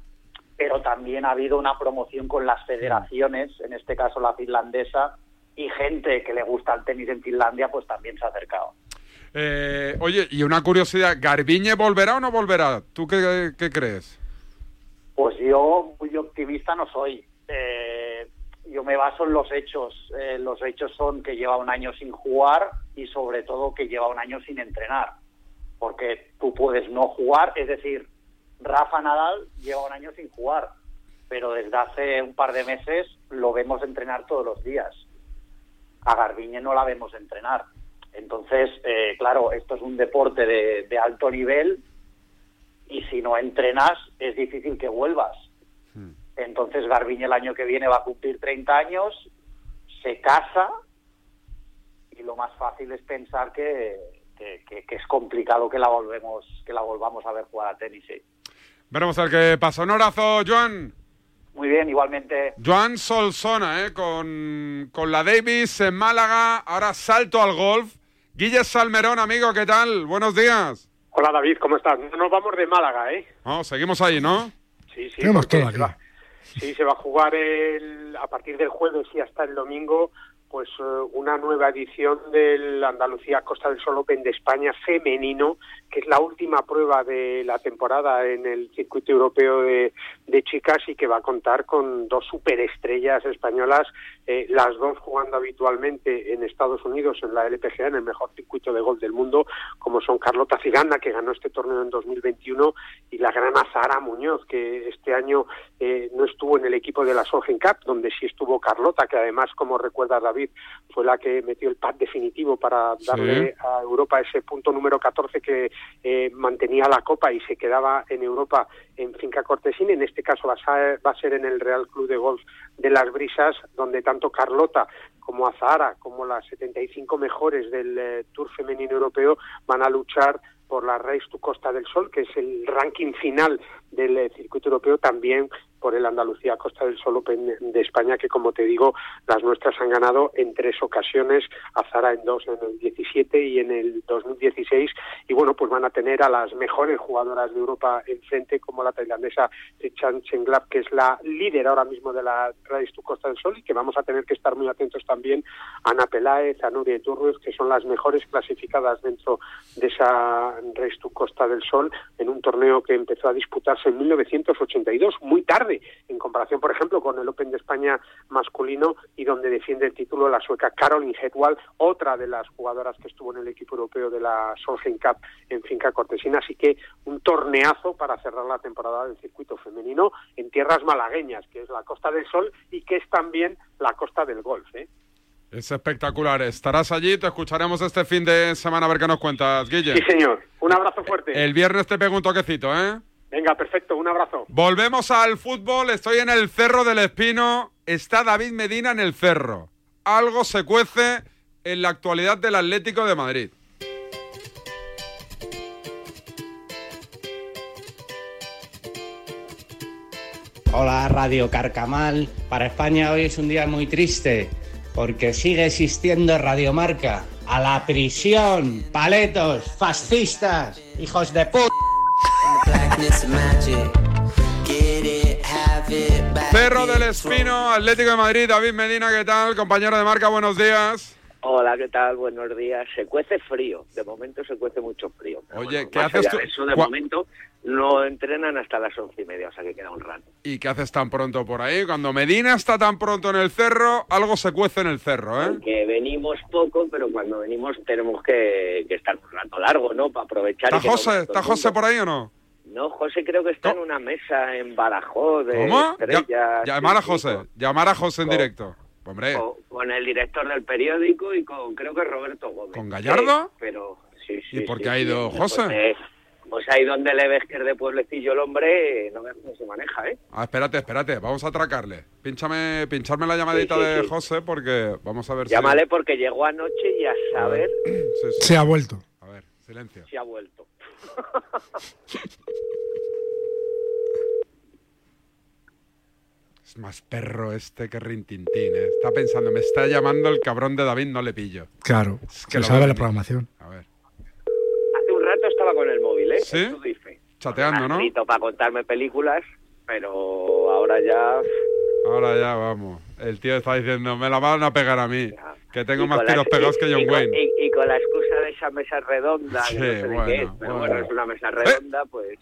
Speaker 42: Pero también ha habido una promoción con las federaciones, en este caso la finlandesa, y gente que le gusta el tenis en Finlandia, pues también se ha acercado.
Speaker 13: Eh, oye, y una curiosidad, ¿Garbiñe volverá o no volverá? ¿Tú qué, qué crees?
Speaker 42: Pues yo muy optimista no soy. Eh, yo me baso en los hechos. Eh, los hechos son que lleva un año sin jugar y sobre todo que lleva un año sin entrenar. Porque tú puedes no jugar, es decir, Rafa Nadal lleva un año sin jugar, pero desde hace un par de meses lo vemos entrenar todos los días. A Garbiñe no la vemos entrenar. Entonces, eh, claro, esto es un deporte de, de alto nivel y si no entrenas es difícil que vuelvas. Entonces Garbiñe el año que viene va a cumplir 30 años, se casa y lo más fácil es pensar que, que, que- que es complicado que la volvemos que la volvamos a ver jugar a tenis. sí.
Speaker 13: Veremos a ver qué pasa. Un abrazo, Joan.
Speaker 42: Muy bien, igualmente.
Speaker 13: Joan Solsona, ¿eh? con, con la Davis en Málaga. Ahora salto al golf. Guille Salmerón, amigo, ¿qué tal? Buenos días.
Speaker 43: Hola David, ¿cómo estás? No nos vamos de Málaga, ¿eh?
Speaker 13: Oh, seguimos ahí, ¿no?
Speaker 43: Sí, sí.
Speaker 19: Tenemos
Speaker 43: porque
Speaker 19: todo aquí.
Speaker 43: Sí, se va a jugar el- a partir del jueves y hasta el domingo, pues eh, una nueva edición del Andalucía Costa del Sol Open de España femenino, que es la última prueba de la temporada en el circuito europeo de, de chicas y que va a contar con dos superestrellas españolas, eh, las dos jugando habitualmente en Estados Unidos en la LPGA, en el mejor circuito de golf del mundo, como son Carlota Ciganda, que ganó este torneo en 2021, y la gran Azara Muñoz, que este año eh, no estuvo en el equipo de la Solheim Cup, donde sí estuvo Carlota, que además, como recuerda David, fue la que metió el pad definitivo para darle a Europa ese punto número 14 que eh, mantenía la Copa y se quedaba en Europa en Finca Cortesín. En este caso va a, ser, en el Real Club de Golf de Las Brisas, donde tanto Carlota como Azahara, como las 75 mejores del eh, Tour femenino europeo, van a luchar por la Race to Costa del Sol, que es el ranking final del eh, circuito europeo, también por el Andalucía Costa del Sol Open de España, que como te digo, las nuestras han ganado en tres ocasiones, Azara en dos, en el 17 y en el 2016, y bueno, pues van a tener a las mejores jugadoras de Europa enfrente, como la tailandesa Chan Chenglap, que es la líder ahora mismo de la Race to Costa del Sol, y que vamos a tener que estar muy atentos también a Ana Peláez, a Nuria Turres, que son las mejores clasificadas dentro de esa Race to Costa del Sol, en un torneo que empezó a disputarse en 1982, muy tarde, en comparación, por ejemplo, con el Open de España masculino y donde defiende el título la sueca Caroline Hetwald, otra de las jugadoras que estuvo en el equipo europeo de la Solheim Cup en Finca Cortesina. Así que un torneazo para cerrar la temporada del circuito femenino en tierras malagueñas, que es la Costa del Sol y que es también la Costa del Golf. ¿eh?
Speaker 13: Es espectacular. Estarás allí, te escucharemos este fin de semana a ver qué nos cuentas, Guille.
Speaker 43: Sí, señor. Un abrazo fuerte.
Speaker 13: El viernes te pego un toquecito, ¿eh?
Speaker 43: Venga, perfecto. Un abrazo.
Speaker 13: Volvemos al fútbol. Estoy en el Cerro del Espino. Está David Medina en el Cerro. Algo se cuece en la actualidad del Atlético de Madrid.
Speaker 40: Hola Radio Carcamal. Para España hoy es un día muy triste porque sigue existiendo Radiomarca. A la prisión, paletos, fascistas, hijos de puta.
Speaker 13: Cerro del Espino, Atlético de Madrid, David Medina, ¿qué tal? Compañero de marca, buenos días.
Speaker 44: Hola, ¿qué tal? Buenos días. Se cuece frío. De momento se cuece mucho frío.
Speaker 13: Oye,
Speaker 44: bueno,
Speaker 13: ¿qué haces tú?
Speaker 44: de Eso de momento no entrenan hasta las once y media, o sea que queda un rato.
Speaker 13: ¿Y qué haces tan pronto por ahí? Cuando Medina está tan pronto en el cerro, algo se cuece en el cerro, ¿eh?
Speaker 44: Que venimos poco, pero cuando venimos tenemos que, que estar un rato largo, ¿no? Para aprovechar. y
Speaker 13: ¿Está José? ¿Está José por ahí o no?
Speaker 44: No, José creo que está en una mesa en Badajoz. De
Speaker 13: ¿Cómo? Ya- llamar a
Speaker 44: sí,
Speaker 13: José, llamar a José en
Speaker 44: Con-
Speaker 13: directo. Hombre,
Speaker 44: Con, con el director del periódico y con creo que Roberto Gómez.
Speaker 13: ¿Con Gallardo?
Speaker 44: Sí, pero sí, sí.
Speaker 13: ¿y por
Speaker 44: sí,
Speaker 13: qué ha
Speaker 44: sí.
Speaker 13: ido
Speaker 44: Pues,
Speaker 13: José?
Speaker 44: eh, Pues ahí donde le ves que es de pueblecillo el hombre, no ves cómo se maneja, ¿eh?
Speaker 13: Ah, espérate, espérate, vamos a atracarle. Pínchame, pincharme la llamadita
Speaker 44: Sí, sí,
Speaker 13: de
Speaker 44: sí.
Speaker 13: José porque vamos a ver
Speaker 44: Llámale porque llegó anoche y a saber.
Speaker 13: Sí, sí.
Speaker 19: Se ha vuelto.
Speaker 13: A ver, silencio.
Speaker 44: si ha vuelto.
Speaker 13: Es más perro este que rintintín, ¿eh? Está pensando, me está llamando el cabrón de David, no le pillo.
Speaker 19: Claro.
Speaker 13: que
Speaker 19: se
Speaker 13: lo
Speaker 19: sabe la programación.
Speaker 44: Hace un rato estaba con el móvil, ¿eh?
Speaker 13: ¿Sí? Chateando, ¿no?
Speaker 44: Escrito para contarme películas, pero ahora ya...
Speaker 13: Ahora ya, vamos. El tío está diciendo, me la van a pegar a mí, que tengo más tiros pegados que John
Speaker 44: y con-
Speaker 13: Wayne.
Speaker 44: Y, y con la excusa esa mesa redonda, que
Speaker 13: Sí,
Speaker 44: no sé de
Speaker 13: bueno,
Speaker 44: qué es, pero
Speaker 13: bueno.
Speaker 44: bueno, es una mesa redonda, pues...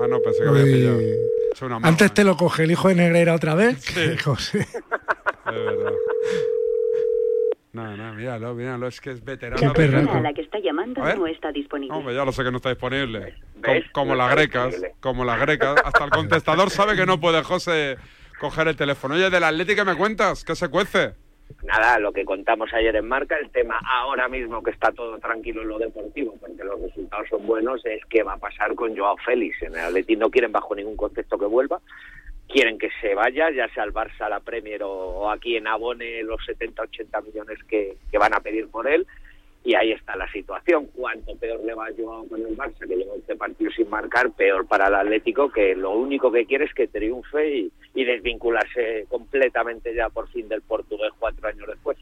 Speaker 13: Ah, no, pensé que había pillado. Es una mano,
Speaker 19: Antes te lo coge el hijo de Negreira otra vez. que José.
Speaker 13: es verdad. No, no, míralo, míralo, es que es veterano.
Speaker 19: Qué
Speaker 13: de-
Speaker 19: perraco.
Speaker 45: a la que está llamando no está disponible.
Speaker 13: Hombre, ya lo sé que no está disponible.
Speaker 44: ¿Ves?
Speaker 13: Com- como
Speaker 44: No
Speaker 13: las grecas,
Speaker 44: disponible.
Speaker 13: como las grecas. Hasta el contestador sabe que no puede José coger el teléfono. Oye, del Atlético me cuentas, ¿qué se cuece?
Speaker 44: Nada, lo que contamos ayer en Marca, el tema ahora mismo que está todo tranquilo en lo deportivo, porque los resultados son buenos, es qué va a pasar con Joao Félix. En el Atleti no quieren bajo ningún concepto que vuelva, quieren que se vaya, ya sea al Barça, a la Premier o, aquí en Abone los 70-80 millones que, que van a pedir por él. Y ahí está la situación. Cuanto peor le va a Joao con el Barça, que lleva 11 partidos sin marcar, peor para el Atlético, que lo único que quiere es que triunfe y, y desvincularse completamente ya por fin del portugués cuatro años después.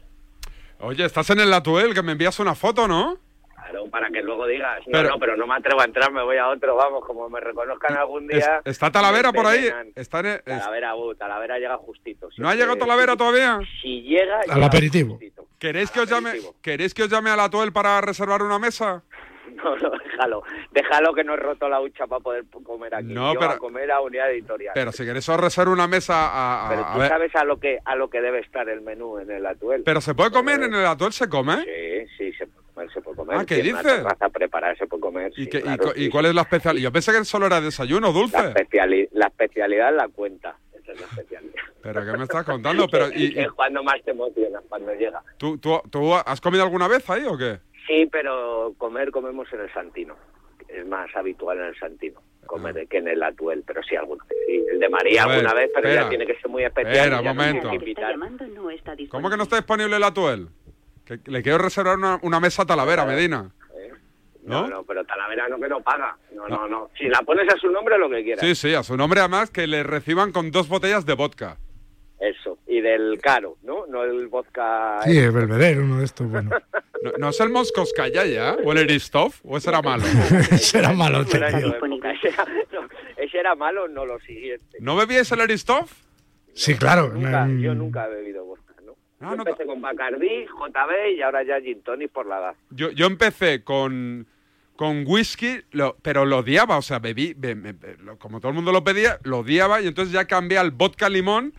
Speaker 13: Oye, estás en el Latuel, que me envías una foto, ¿no?
Speaker 44: Claro, para que luego digas, no,
Speaker 13: Pero-
Speaker 44: no, pero no me atrevo a entrar, me voy a otro, vamos, como me reconozcan algún
Speaker 13: Es-
Speaker 44: día.
Speaker 13: ¿Está Talavera por ahí? Está en el- es-
Speaker 44: Talavera, uh, Talavera llega justito.
Speaker 13: ¿No ha llegado Talavera todavía?
Speaker 44: Si llega...
Speaker 19: Al
Speaker 44: llega
Speaker 19: aperitivo.
Speaker 44: justito.
Speaker 13: ¿Queréis que os llame, ¿queréis que os llame al Latuel para reservar una mesa?
Speaker 44: No, no, déjalo. Déjalo que no he roto la hucha para poder comer aquí.
Speaker 13: No,
Speaker 44: Yo
Speaker 13: pero-
Speaker 44: a comer a unidad editorial.
Speaker 13: Pero si queréis os reservo una mesa a, a-
Speaker 44: Pero
Speaker 13: a
Speaker 44: tú sabes a lo que a lo que debe estar el menú en el atuel.
Speaker 13: Pero se puede comer en el Latuel, se come.
Speaker 44: Sí, sí, se puede comer, se puede comer.
Speaker 13: Ah, ¿qué
Speaker 44: una
Speaker 13: dices?
Speaker 44: terraza preparada, se puede comer.
Speaker 13: ¿Y,
Speaker 44: sí,
Speaker 13: qué- y
Speaker 44: claro,
Speaker 13: co-
Speaker 44: sí,
Speaker 13: y cuál es la especialidad? Yo pensé que solo era desayuno,
Speaker 44: La,
Speaker 13: dulce.
Speaker 44: especiali- la especialidad es la cuenta. Esa es la especialidad.
Speaker 13: ¿Pero qué me estás contando? Pero, y, y-
Speaker 44: es cuando más te emocionas, cuando llega.
Speaker 13: ¿tú, tú, tú has comido alguna vez ahí o qué?
Speaker 44: Sí, pero comer comemos en el Santino. Es más habitual en el Santino comer de que en el Atuel, pero sí alguna vez. Sí, el de María
Speaker 13: ver,
Speaker 44: alguna vez, pero
Speaker 13: espera.
Speaker 44: ya tiene que ser muy especial.
Speaker 13: Espera, un
Speaker 44: no
Speaker 13: momento.
Speaker 45: no está.
Speaker 13: ¿Cómo que no está disponible el Atuel? Que le quiero reservar una, una mesa a Talavera, Medina. ¿no?
Speaker 44: No, no, pero Talavera no que no paga. No, no, no. Si la pones a su nombre, lo que quieras.
Speaker 13: Sí, sí, a su nombre además que le reciban con dos botellas de vodka.
Speaker 44: Eso. Y del caro, ¿no? No el vodka...
Speaker 19: Sí, el Belvedere, uno de estos, bueno.
Speaker 13: ¿No, no es el Moscoscayaya o el Eristov o ese era malo?
Speaker 19: Ese era malo.
Speaker 44: Época. Ese era- no, ese era malo, no lo siguiente.
Speaker 13: ¿No bebíais el Eristov?
Speaker 19: Sí, claro.
Speaker 44: Nunca,
Speaker 19: mm,
Speaker 44: yo nunca he bebido vodka, ¿no? yo empecé con Bacardí, JB y ahora ya Gin Tonic por la edad.
Speaker 13: Yo, yo empecé con, con whisky, lo- pero lo odiaba, o sea, bebí, be- lo- como todo el mundo lo pedía, lo odiaba y entonces ya cambié al vodka limón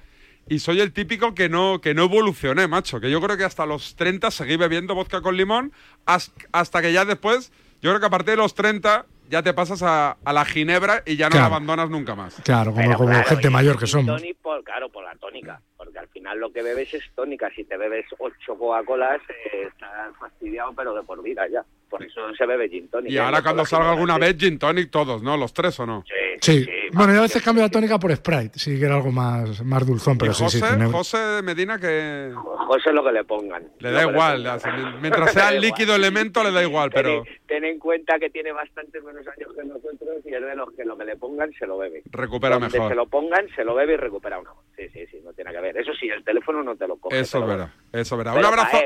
Speaker 13: y soy el típico que no, que no evolucioné, macho, que yo creo que hasta los 30 seguí bebiendo vodka con limón has- hasta que ya después, yo creo que a partir de los 30 ya te pasas a, a la ginebra y ya no
Speaker 19: Claro.
Speaker 13: la abandonas nunca más.
Speaker 19: Claro, como, como
Speaker 44: claro,
Speaker 19: gente
Speaker 44: y
Speaker 19: mayor que somos.
Speaker 44: por, claro, por la tónica. Porque al final lo que bebes es tónica. Si te bebes ocho Coca-Colas, eh, estás fastidiado, pero de por vida ya. Por eso se bebe gin tonic.
Speaker 13: Y
Speaker 44: ¿eh?
Speaker 13: ahora
Speaker 44: No
Speaker 13: cuando salga alguna
Speaker 44: sí.
Speaker 13: vez, gin tonic todos, ¿no? Los tres o no.
Speaker 19: Sí. Bueno, yo a veces cambio la tónica por Sprite, sí que era algo más, más dulzón, pero
Speaker 13: y
Speaker 19: sí, sí.
Speaker 13: José,
Speaker 19: tiene-
Speaker 13: José Medina que...
Speaker 44: José lo que le pongan.
Speaker 13: Le da igual,
Speaker 44: pongan.
Speaker 13: mientras sea el líquido elemento le da igual, pero
Speaker 44: Ten, ten en cuenta que tiene bastantes menos años que nosotros y es de los que lo que le pongan se lo bebe.
Speaker 13: recupera
Speaker 44: Donde
Speaker 13: mejor.
Speaker 44: se lo pongan, se lo bebe y recupera una. Sí, sí, sí, no tiene que ver. Eso sí, el teléfono no te lo coge.
Speaker 13: Eso es verdad, eso es verdad. Un abrazo.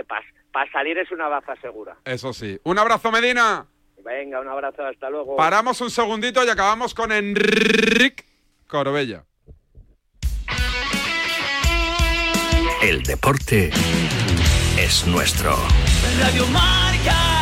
Speaker 44: Para salir es una baza segura.
Speaker 13: Eso sí. Un abrazo, Medina.
Speaker 44: Venga, un abrazo, hasta luego.
Speaker 13: Paramos un segundito y acabamos con Enric Corbella.
Speaker 9: El deporte es nuestro.
Speaker 46: Radio Marca.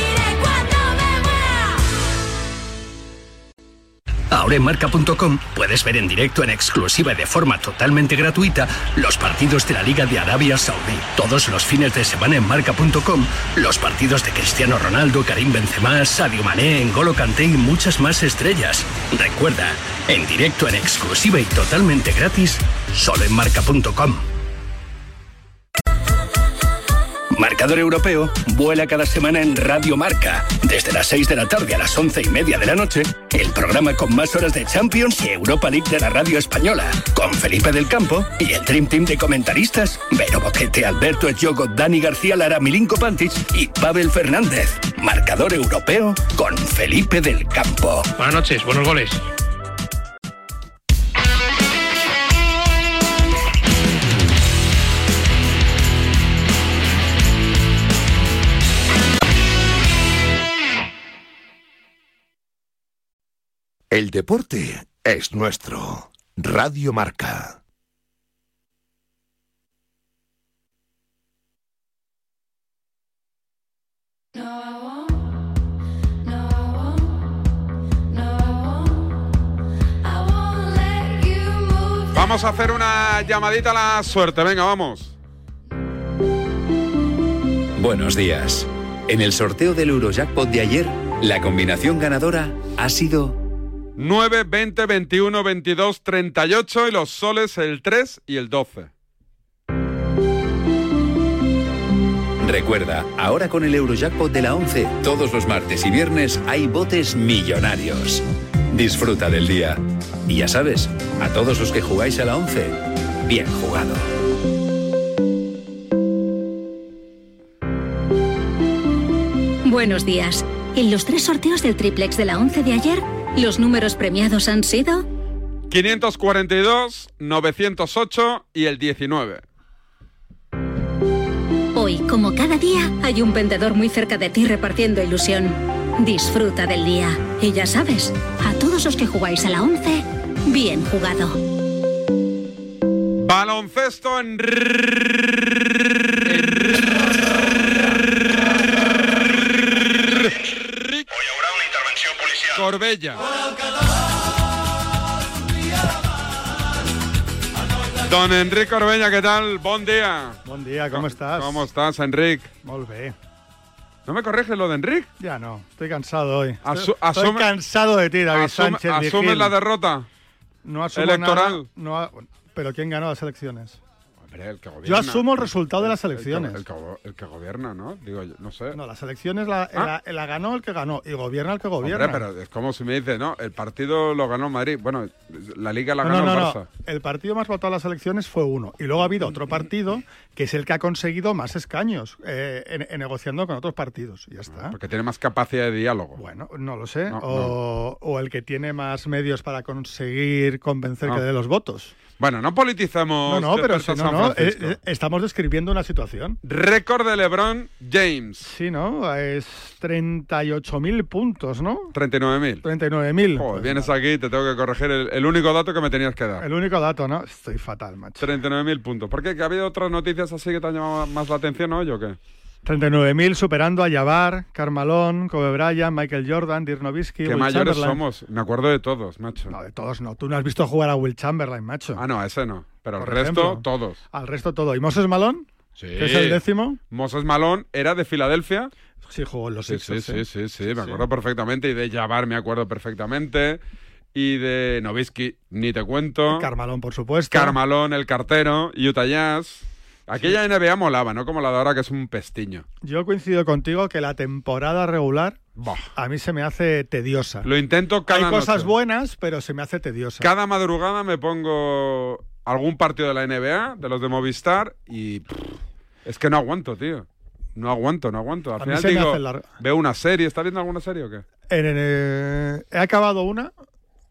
Speaker 9: Ahora en marca.com puedes ver en directo en exclusiva y de forma totalmente gratuita los partidos de la Liga de Arabia Saudí. Todos los fines de semana en marca.com los partidos de Cristiano Ronaldo, Karim Benzema, Sadio Mané, N'Golo Kanté y muchas más estrellas. Recuerda, en directo en exclusiva y totalmente gratis, solo en marca.com. Marcador Europeo vuela cada semana en Radio Marca. Desde las 6 de la tarde a las 11 y media de la noche, el programa con más horas de Champions y Europa League de la radio española. Con Felipe del Campo y el Dream Team de comentaristas, Vero Boquete, Alberto Echogo, Dani García Lara, Milinko y Pavel Fernández. Marcador Europeo con Felipe del Campo.
Speaker 47: Buenas noches, buenos goles.
Speaker 2: El deporte es nuestro. Radio Marca.
Speaker 13: Vamos a hacer una llamadita a la suerte. Venga, vamos.
Speaker 48: Buenos días. En el sorteo del Eurojackpot de ayer, la combinación ganadora ha sido
Speaker 13: 9, 20, 21, 22, 38 y los soles el 3 y el 12.
Speaker 48: Recuerda, ahora con el Eurojackpot de la 11, todos los martes y viernes hay botes millonarios. Disfruta del día. Y ya sabes, a todos los que jugáis a la 11, bien jugado.
Speaker 49: Buenos días. En los tres sorteos del triplex de la 11 de ayer, los números premiados han sido
Speaker 13: 542, 908 y el 19.
Speaker 49: Hoy, como cada día, hay un vendedor muy cerca de ti repartiendo ilusión. Disfruta del día. Y ya sabes, a todos los que jugáis a la 11, Bien jugado.
Speaker 13: Baloncesto en... Don Enrique Corbella, ¿qué tal? Buen día.
Speaker 50: Buen día, ¿cómo estás?
Speaker 13: ¿Cómo estás, Enrique?
Speaker 50: Molt bé.
Speaker 13: ¿No me corriges lo de Enrique?
Speaker 50: Ya no, estoy cansado hoy.
Speaker 13: Asu-
Speaker 50: estoy cansado de ti, David
Speaker 13: Asume-
Speaker 50: Sánchez.
Speaker 13: ¿Asumes la derrota?
Speaker 50: No asumo
Speaker 13: electoral?
Speaker 50: nada, no pero ¿quién ganó las elecciones?
Speaker 13: El que
Speaker 50: Yo asumo el resultado de las
Speaker 13: El
Speaker 50: elecciones.
Speaker 13: El que, go- el que gobierna, ¿no? Digo, no sé.
Speaker 50: No, las elecciones la,
Speaker 13: Ah.
Speaker 50: la- la ganó el que ganó y gobierna el que gobierna.
Speaker 13: Hombre, pero es como si me dice, no, el partido lo ganó Madrid. Bueno, la liga la
Speaker 50: no,
Speaker 13: ganó
Speaker 50: no,
Speaker 13: el
Speaker 50: no,
Speaker 13: Barça.
Speaker 50: no. El partido más votado en las elecciones fue uno. Y luego ha habido otro partido que es el que ha conseguido más escaños eh, en- en negociando con otros partidos. Ya está.
Speaker 13: Porque tiene más capacidad de diálogo.
Speaker 50: Bueno, no lo sé. O, o el que tiene más medios para conseguir convencer
Speaker 13: Ah.
Speaker 50: que dé los votos.
Speaker 13: Bueno, no politicemos.
Speaker 50: No, no, pero si no, no, eh, eh, estamos describiendo una situación.
Speaker 13: Récord de LeBron James.
Speaker 50: Sí, ¿no? Es 38.000 puntos, ¿no?
Speaker 13: 39.000.
Speaker 50: 39.000.
Speaker 13: Joder, vienes aquí y te tengo que corregir el, el único dato que me tenías que dar.
Speaker 50: El único dato, ¿no? Estoy fatal, macho.
Speaker 13: 39.000 puntos. ¿Por qué? ¿Que ha habido otras noticias así que te han llamado más la atención hoy o qué?
Speaker 50: 39.000 superando a Jabbar, Carmalón, Kobe Bryant, Michael Jordan, Dirk Nowitzki,
Speaker 13: Qué
Speaker 50: Will
Speaker 13: mayores somos. Me acuerdo de todos, macho.
Speaker 50: No, de todos no. Tú no has visto jugar a Will Chamberlain, macho.
Speaker 13: Ah, no, a ese no. Pero el
Speaker 50: Por
Speaker 13: resto,
Speaker 50: ejemplo.
Speaker 13: todos.
Speaker 50: Al resto todo. ¿Y Moses Malone?
Speaker 13: Sí.
Speaker 50: Es el décimo.
Speaker 13: Moses Malone era de Filadelfia.
Speaker 50: Sí, jugó en los
Speaker 13: Sí,
Speaker 50: Sixers,
Speaker 13: sí,
Speaker 50: ¿eh?
Speaker 13: sí, sí, sí, me acuerdo perfectamente. Y de Jabbar me acuerdo perfectamente. Y de Novisky, ni te cuento.
Speaker 50: Carmalón, por supuesto.
Speaker 13: Carmalón, el cartero, Utah Jazz. Aquella NBA molaba, ¿no? Como la de ahora, que es un pestiño.
Speaker 50: Yo coincido contigo que la temporada regular a mí se me hace tediosa.
Speaker 13: Lo intento cada
Speaker 50: Hay cosas buenas, pero se me hace tediosa.
Speaker 13: Cada madrugada me pongo algún partido de la NBA, de los de Movistar, y pff, es que no aguanto, tío. No aguanto, no aguanto. Al
Speaker 50: A
Speaker 13: final digo, veo una serie. ¿Estás viendo alguna serie o qué?
Speaker 50: En- en, eh, he acabado una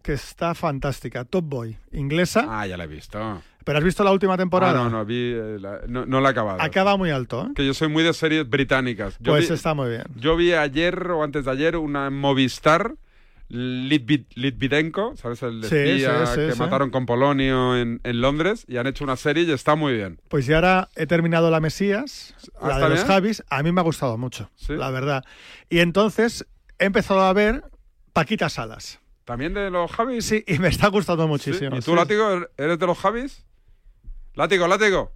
Speaker 50: que está fantástica, Top Boy, inglesa.
Speaker 13: Ah, ya la he visto.
Speaker 50: ¿Pero has visto la última temporada?
Speaker 13: Ah, no, no, vi, eh, la- no, no la he acabado.
Speaker 50: Acaba muy alto, ¿eh?
Speaker 13: Que yo soy muy de series británicas. Yo
Speaker 50: Pues
Speaker 13: vi-
Speaker 50: está muy bien.
Speaker 13: Yo vi ayer o antes de ayer una Movistar, Litvi- Litvidenko, ¿sabes? El
Speaker 50: Sí,
Speaker 13: espía
Speaker 50: sí, sí,
Speaker 13: que mataron con Polonio en, en Londres y han hecho una serie y está muy bien.
Speaker 50: Pues ya ahora he terminado la Mesías,
Speaker 13: Ah,
Speaker 50: la
Speaker 13: ¿está
Speaker 50: de los? Javis. A mí me ha gustado mucho, la verdad. Y entonces he empezado a ver Paquita Salas.
Speaker 13: ¿También de los Javis?
Speaker 50: Sí, y me está gustando muchísimo.
Speaker 13: ¿Y tú. Látigo, eres de los Javis? Látigo, Látigo.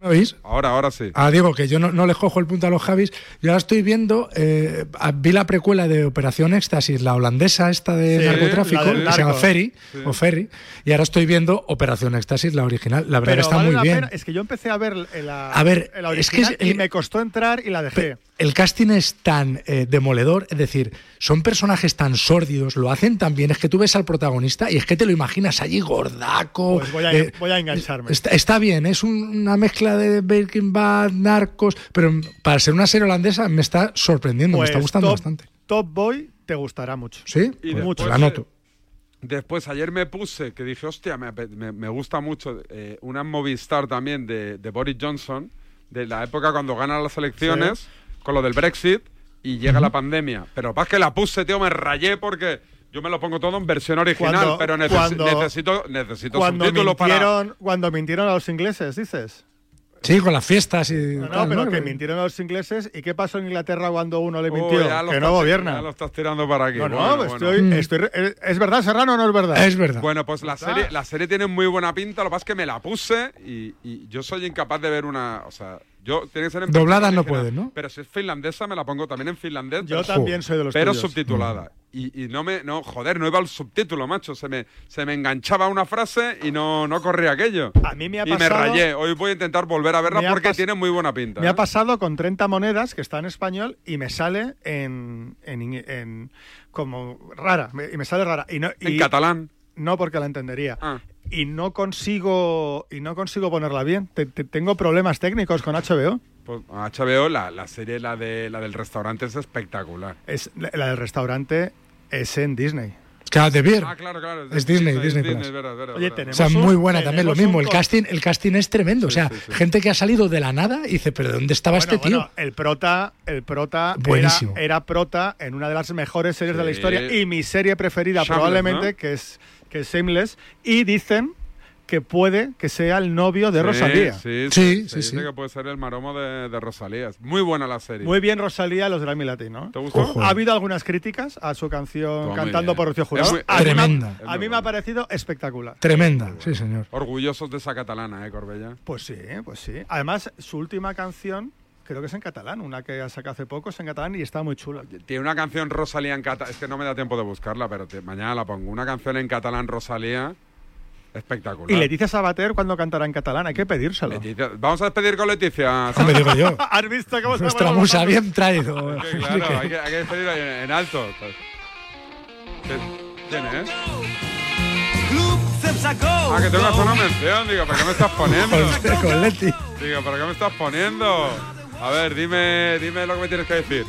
Speaker 19: ¿Me oís?
Speaker 13: Ahora, ahora sí.
Speaker 19: Ah, digo que yo no, no les cojo el punto a los Javis. Yo ahora estoy viendo, eh, vi la precuela de Operación Éxtasis, la holandesa esta de
Speaker 50: Sí,
Speaker 19: narcotráfico, que se llama. Ferry,
Speaker 50: Sí.
Speaker 19: o Ferry, y ahora estoy viendo Operación Éxtasis, la original. La verdad
Speaker 50: Pero
Speaker 19: que está
Speaker 50: vale
Speaker 19: muy
Speaker 50: la
Speaker 19: bien.
Speaker 50: pena. Es que yo empecé a ver la,
Speaker 19: A ver,
Speaker 50: la
Speaker 19: es que es
Speaker 50: original y me costó entrar y la dejé.
Speaker 19: El casting es tan eh, demoledor, es decir, son personajes tan sórdidos, lo hacen tan bien, es que tú ves al protagonista y es que te lo imaginas allí gordaco.
Speaker 50: Pues voy a,
Speaker 19: eh,
Speaker 50: voy a engancharme.
Speaker 19: Está, está bien, es un- una mezcla de Breaking Bad, Narcos, pero para ser una serie holandesa me está sorprendiendo, me está
Speaker 50: Pues
Speaker 19: gustando
Speaker 50: Top-
Speaker 19: bastante.
Speaker 50: Top Boy te gustará mucho.
Speaker 19: ¿Sí?
Speaker 13: Y
Speaker 19: Pues-
Speaker 13: después,
Speaker 19: pues la anoto.
Speaker 13: Después, ayer me puse, que dije, hostia, me, me- me gusta mucho, eh, una Movistar también de, de Boris Johnson, de la época cuando gana las elecciones, con lo del Brexit, y llega la pandemia. Pero más que la puse, tío, me rayé porque yo me lo pongo todo en versión original,
Speaker 50: Cuando-
Speaker 13: pero neces-
Speaker 50: cuando-
Speaker 13: necesito, necesito
Speaker 50: Cuando
Speaker 13: subtítulos para...
Speaker 50: mintieron, cuando mintieron a los ingleses, dices.
Speaker 19: Sí, con las fiestas y.
Speaker 50: No, no,
Speaker 19: tal,
Speaker 50: pero
Speaker 19: ¿no?
Speaker 50: que mintieron a los ingleses. ¿Y qué pasó en Inglaterra cuando uno le mintió? que no gobierna.
Speaker 13: Ya lo estás tirando para aquí.
Speaker 50: No, no,
Speaker 13: Bueno, bueno.
Speaker 50: estoy,
Speaker 19: Mm.
Speaker 50: estoy- ¿es- ¿Es verdad, Serrano, o no es verdad?
Speaker 19: Es verdad.
Speaker 13: Bueno, pues la serie, la serie tiene muy buena pinta, lo que pasa es que me la puse y, y yo soy incapaz de ver una... O sea, yo tiene que ser en
Speaker 19: Doblada
Speaker 13: versión
Speaker 19: no puedes, ¿no?
Speaker 13: Pero si es finlandesa me la pongo también en finlandés.
Speaker 50: Yo
Speaker 13: pero-
Speaker 50: también soy de los
Speaker 13: Pero
Speaker 50: tuyos.
Speaker 13: subtitulada. Y, y no me... No, joder, no iba el subtítulo, macho. Se me, se me enganchaba una frase y no, no corría aquello.
Speaker 50: A mí me ha
Speaker 13: y me
Speaker 50: pasado-
Speaker 13: rayé. Hoy voy a intentar volver a verla porque
Speaker 50: pas-
Speaker 13: tiene muy buena pinta.
Speaker 50: Me
Speaker 13: ¿eh?
Speaker 50: ha pasado con 30 monedas, que está en español, y me sale en. en, ing- en- como rara. Y me sale rara. Y no,
Speaker 13: En catalán.
Speaker 50: No, porque la entendería.
Speaker 13: Ah.
Speaker 50: Y no consigo. Y no consigo ponerla bien. Te- te- tengo problemas técnicos con HBO.
Speaker 13: Pues, HBO, la, la serie, la, de, la del restaurante es espectacular.
Speaker 50: Es, la, la del restaurante es en Disney.
Speaker 19: Claro, de Beer.
Speaker 13: Ah, claro, claro.
Speaker 19: Es Disney, Disney
Speaker 13: Disney,
Speaker 19: Plus.
Speaker 13: es verdad, es verdad,
Speaker 50: Oye,
Speaker 13: es verdad.
Speaker 50: tenemos
Speaker 19: O sea, muy
Speaker 50: un-
Speaker 19: buena también, lo mismo. El casting, el casting es tremendo. o sea,
Speaker 13: sí, sí.
Speaker 19: gente que ha salido de la nada y dice, ¿pero dónde estaba
Speaker 50: Bueno,
Speaker 19: este tío?
Speaker 50: bueno, el prota, el prota era,
Speaker 19: Buenísimo.
Speaker 50: era prota en una de las mejores series de la historia y mi serie preferida probablemente,
Speaker 13: ¿no?
Speaker 50: que es que es Shameless, y dicen que puede que sea el novio de
Speaker 13: Sí,
Speaker 50: Rosalía.
Speaker 13: Sí,
Speaker 19: Sí,
Speaker 13: sí,
Speaker 19: sí,
Speaker 13: se dice
Speaker 19: sí.
Speaker 13: que puede ser el maromo de, de Rosalía. Es Muy buena la serie.
Speaker 50: Muy bien Rosalía, los Grammy Latino.
Speaker 13: ¿Te gustó?
Speaker 19: Ojo.
Speaker 50: Ha habido algunas críticas a su canción Cantando
Speaker 13: bien.
Speaker 50: por Rocío Jurado.
Speaker 13: muy-
Speaker 50: a mí me ha-
Speaker 19: Tremenda.
Speaker 50: A mí me ha parecido espectacular.
Speaker 19: Tremenda, sí, señor.
Speaker 13: Orgullosos de esa catalana, ¿eh, Corbella?
Speaker 50: Pues sí, pues sí. Además, su última canción creo que es en catalán, una que ha sacado hace poco es en catalán y está muy chula.
Speaker 13: Tiene una canción Rosalía en catalán. Es que no me da tiempo de buscarla, pero te- mañana la pongo. Una canción en catalán Rosalía espectacular.
Speaker 50: Y Leticia Sabater cuando cantará en catalán, hay que pedírselo.
Speaker 13: Leticia- Vamos a despedir con Leticia.
Speaker 19: Me digo yo.
Speaker 50: ¿Has visto cómo se
Speaker 19: Nuestra musa bien traído.
Speaker 13: Claro, hay que, hay que despedir en, en alto. ¿Quién es? Ah, que tengo que hacer una mención. Digo, ¿para qué me estás poniendo?
Speaker 19: Con Leti.
Speaker 13: Digo, ¿para qué me estás poniendo? A ver, dime, dime lo que me tienes que decir.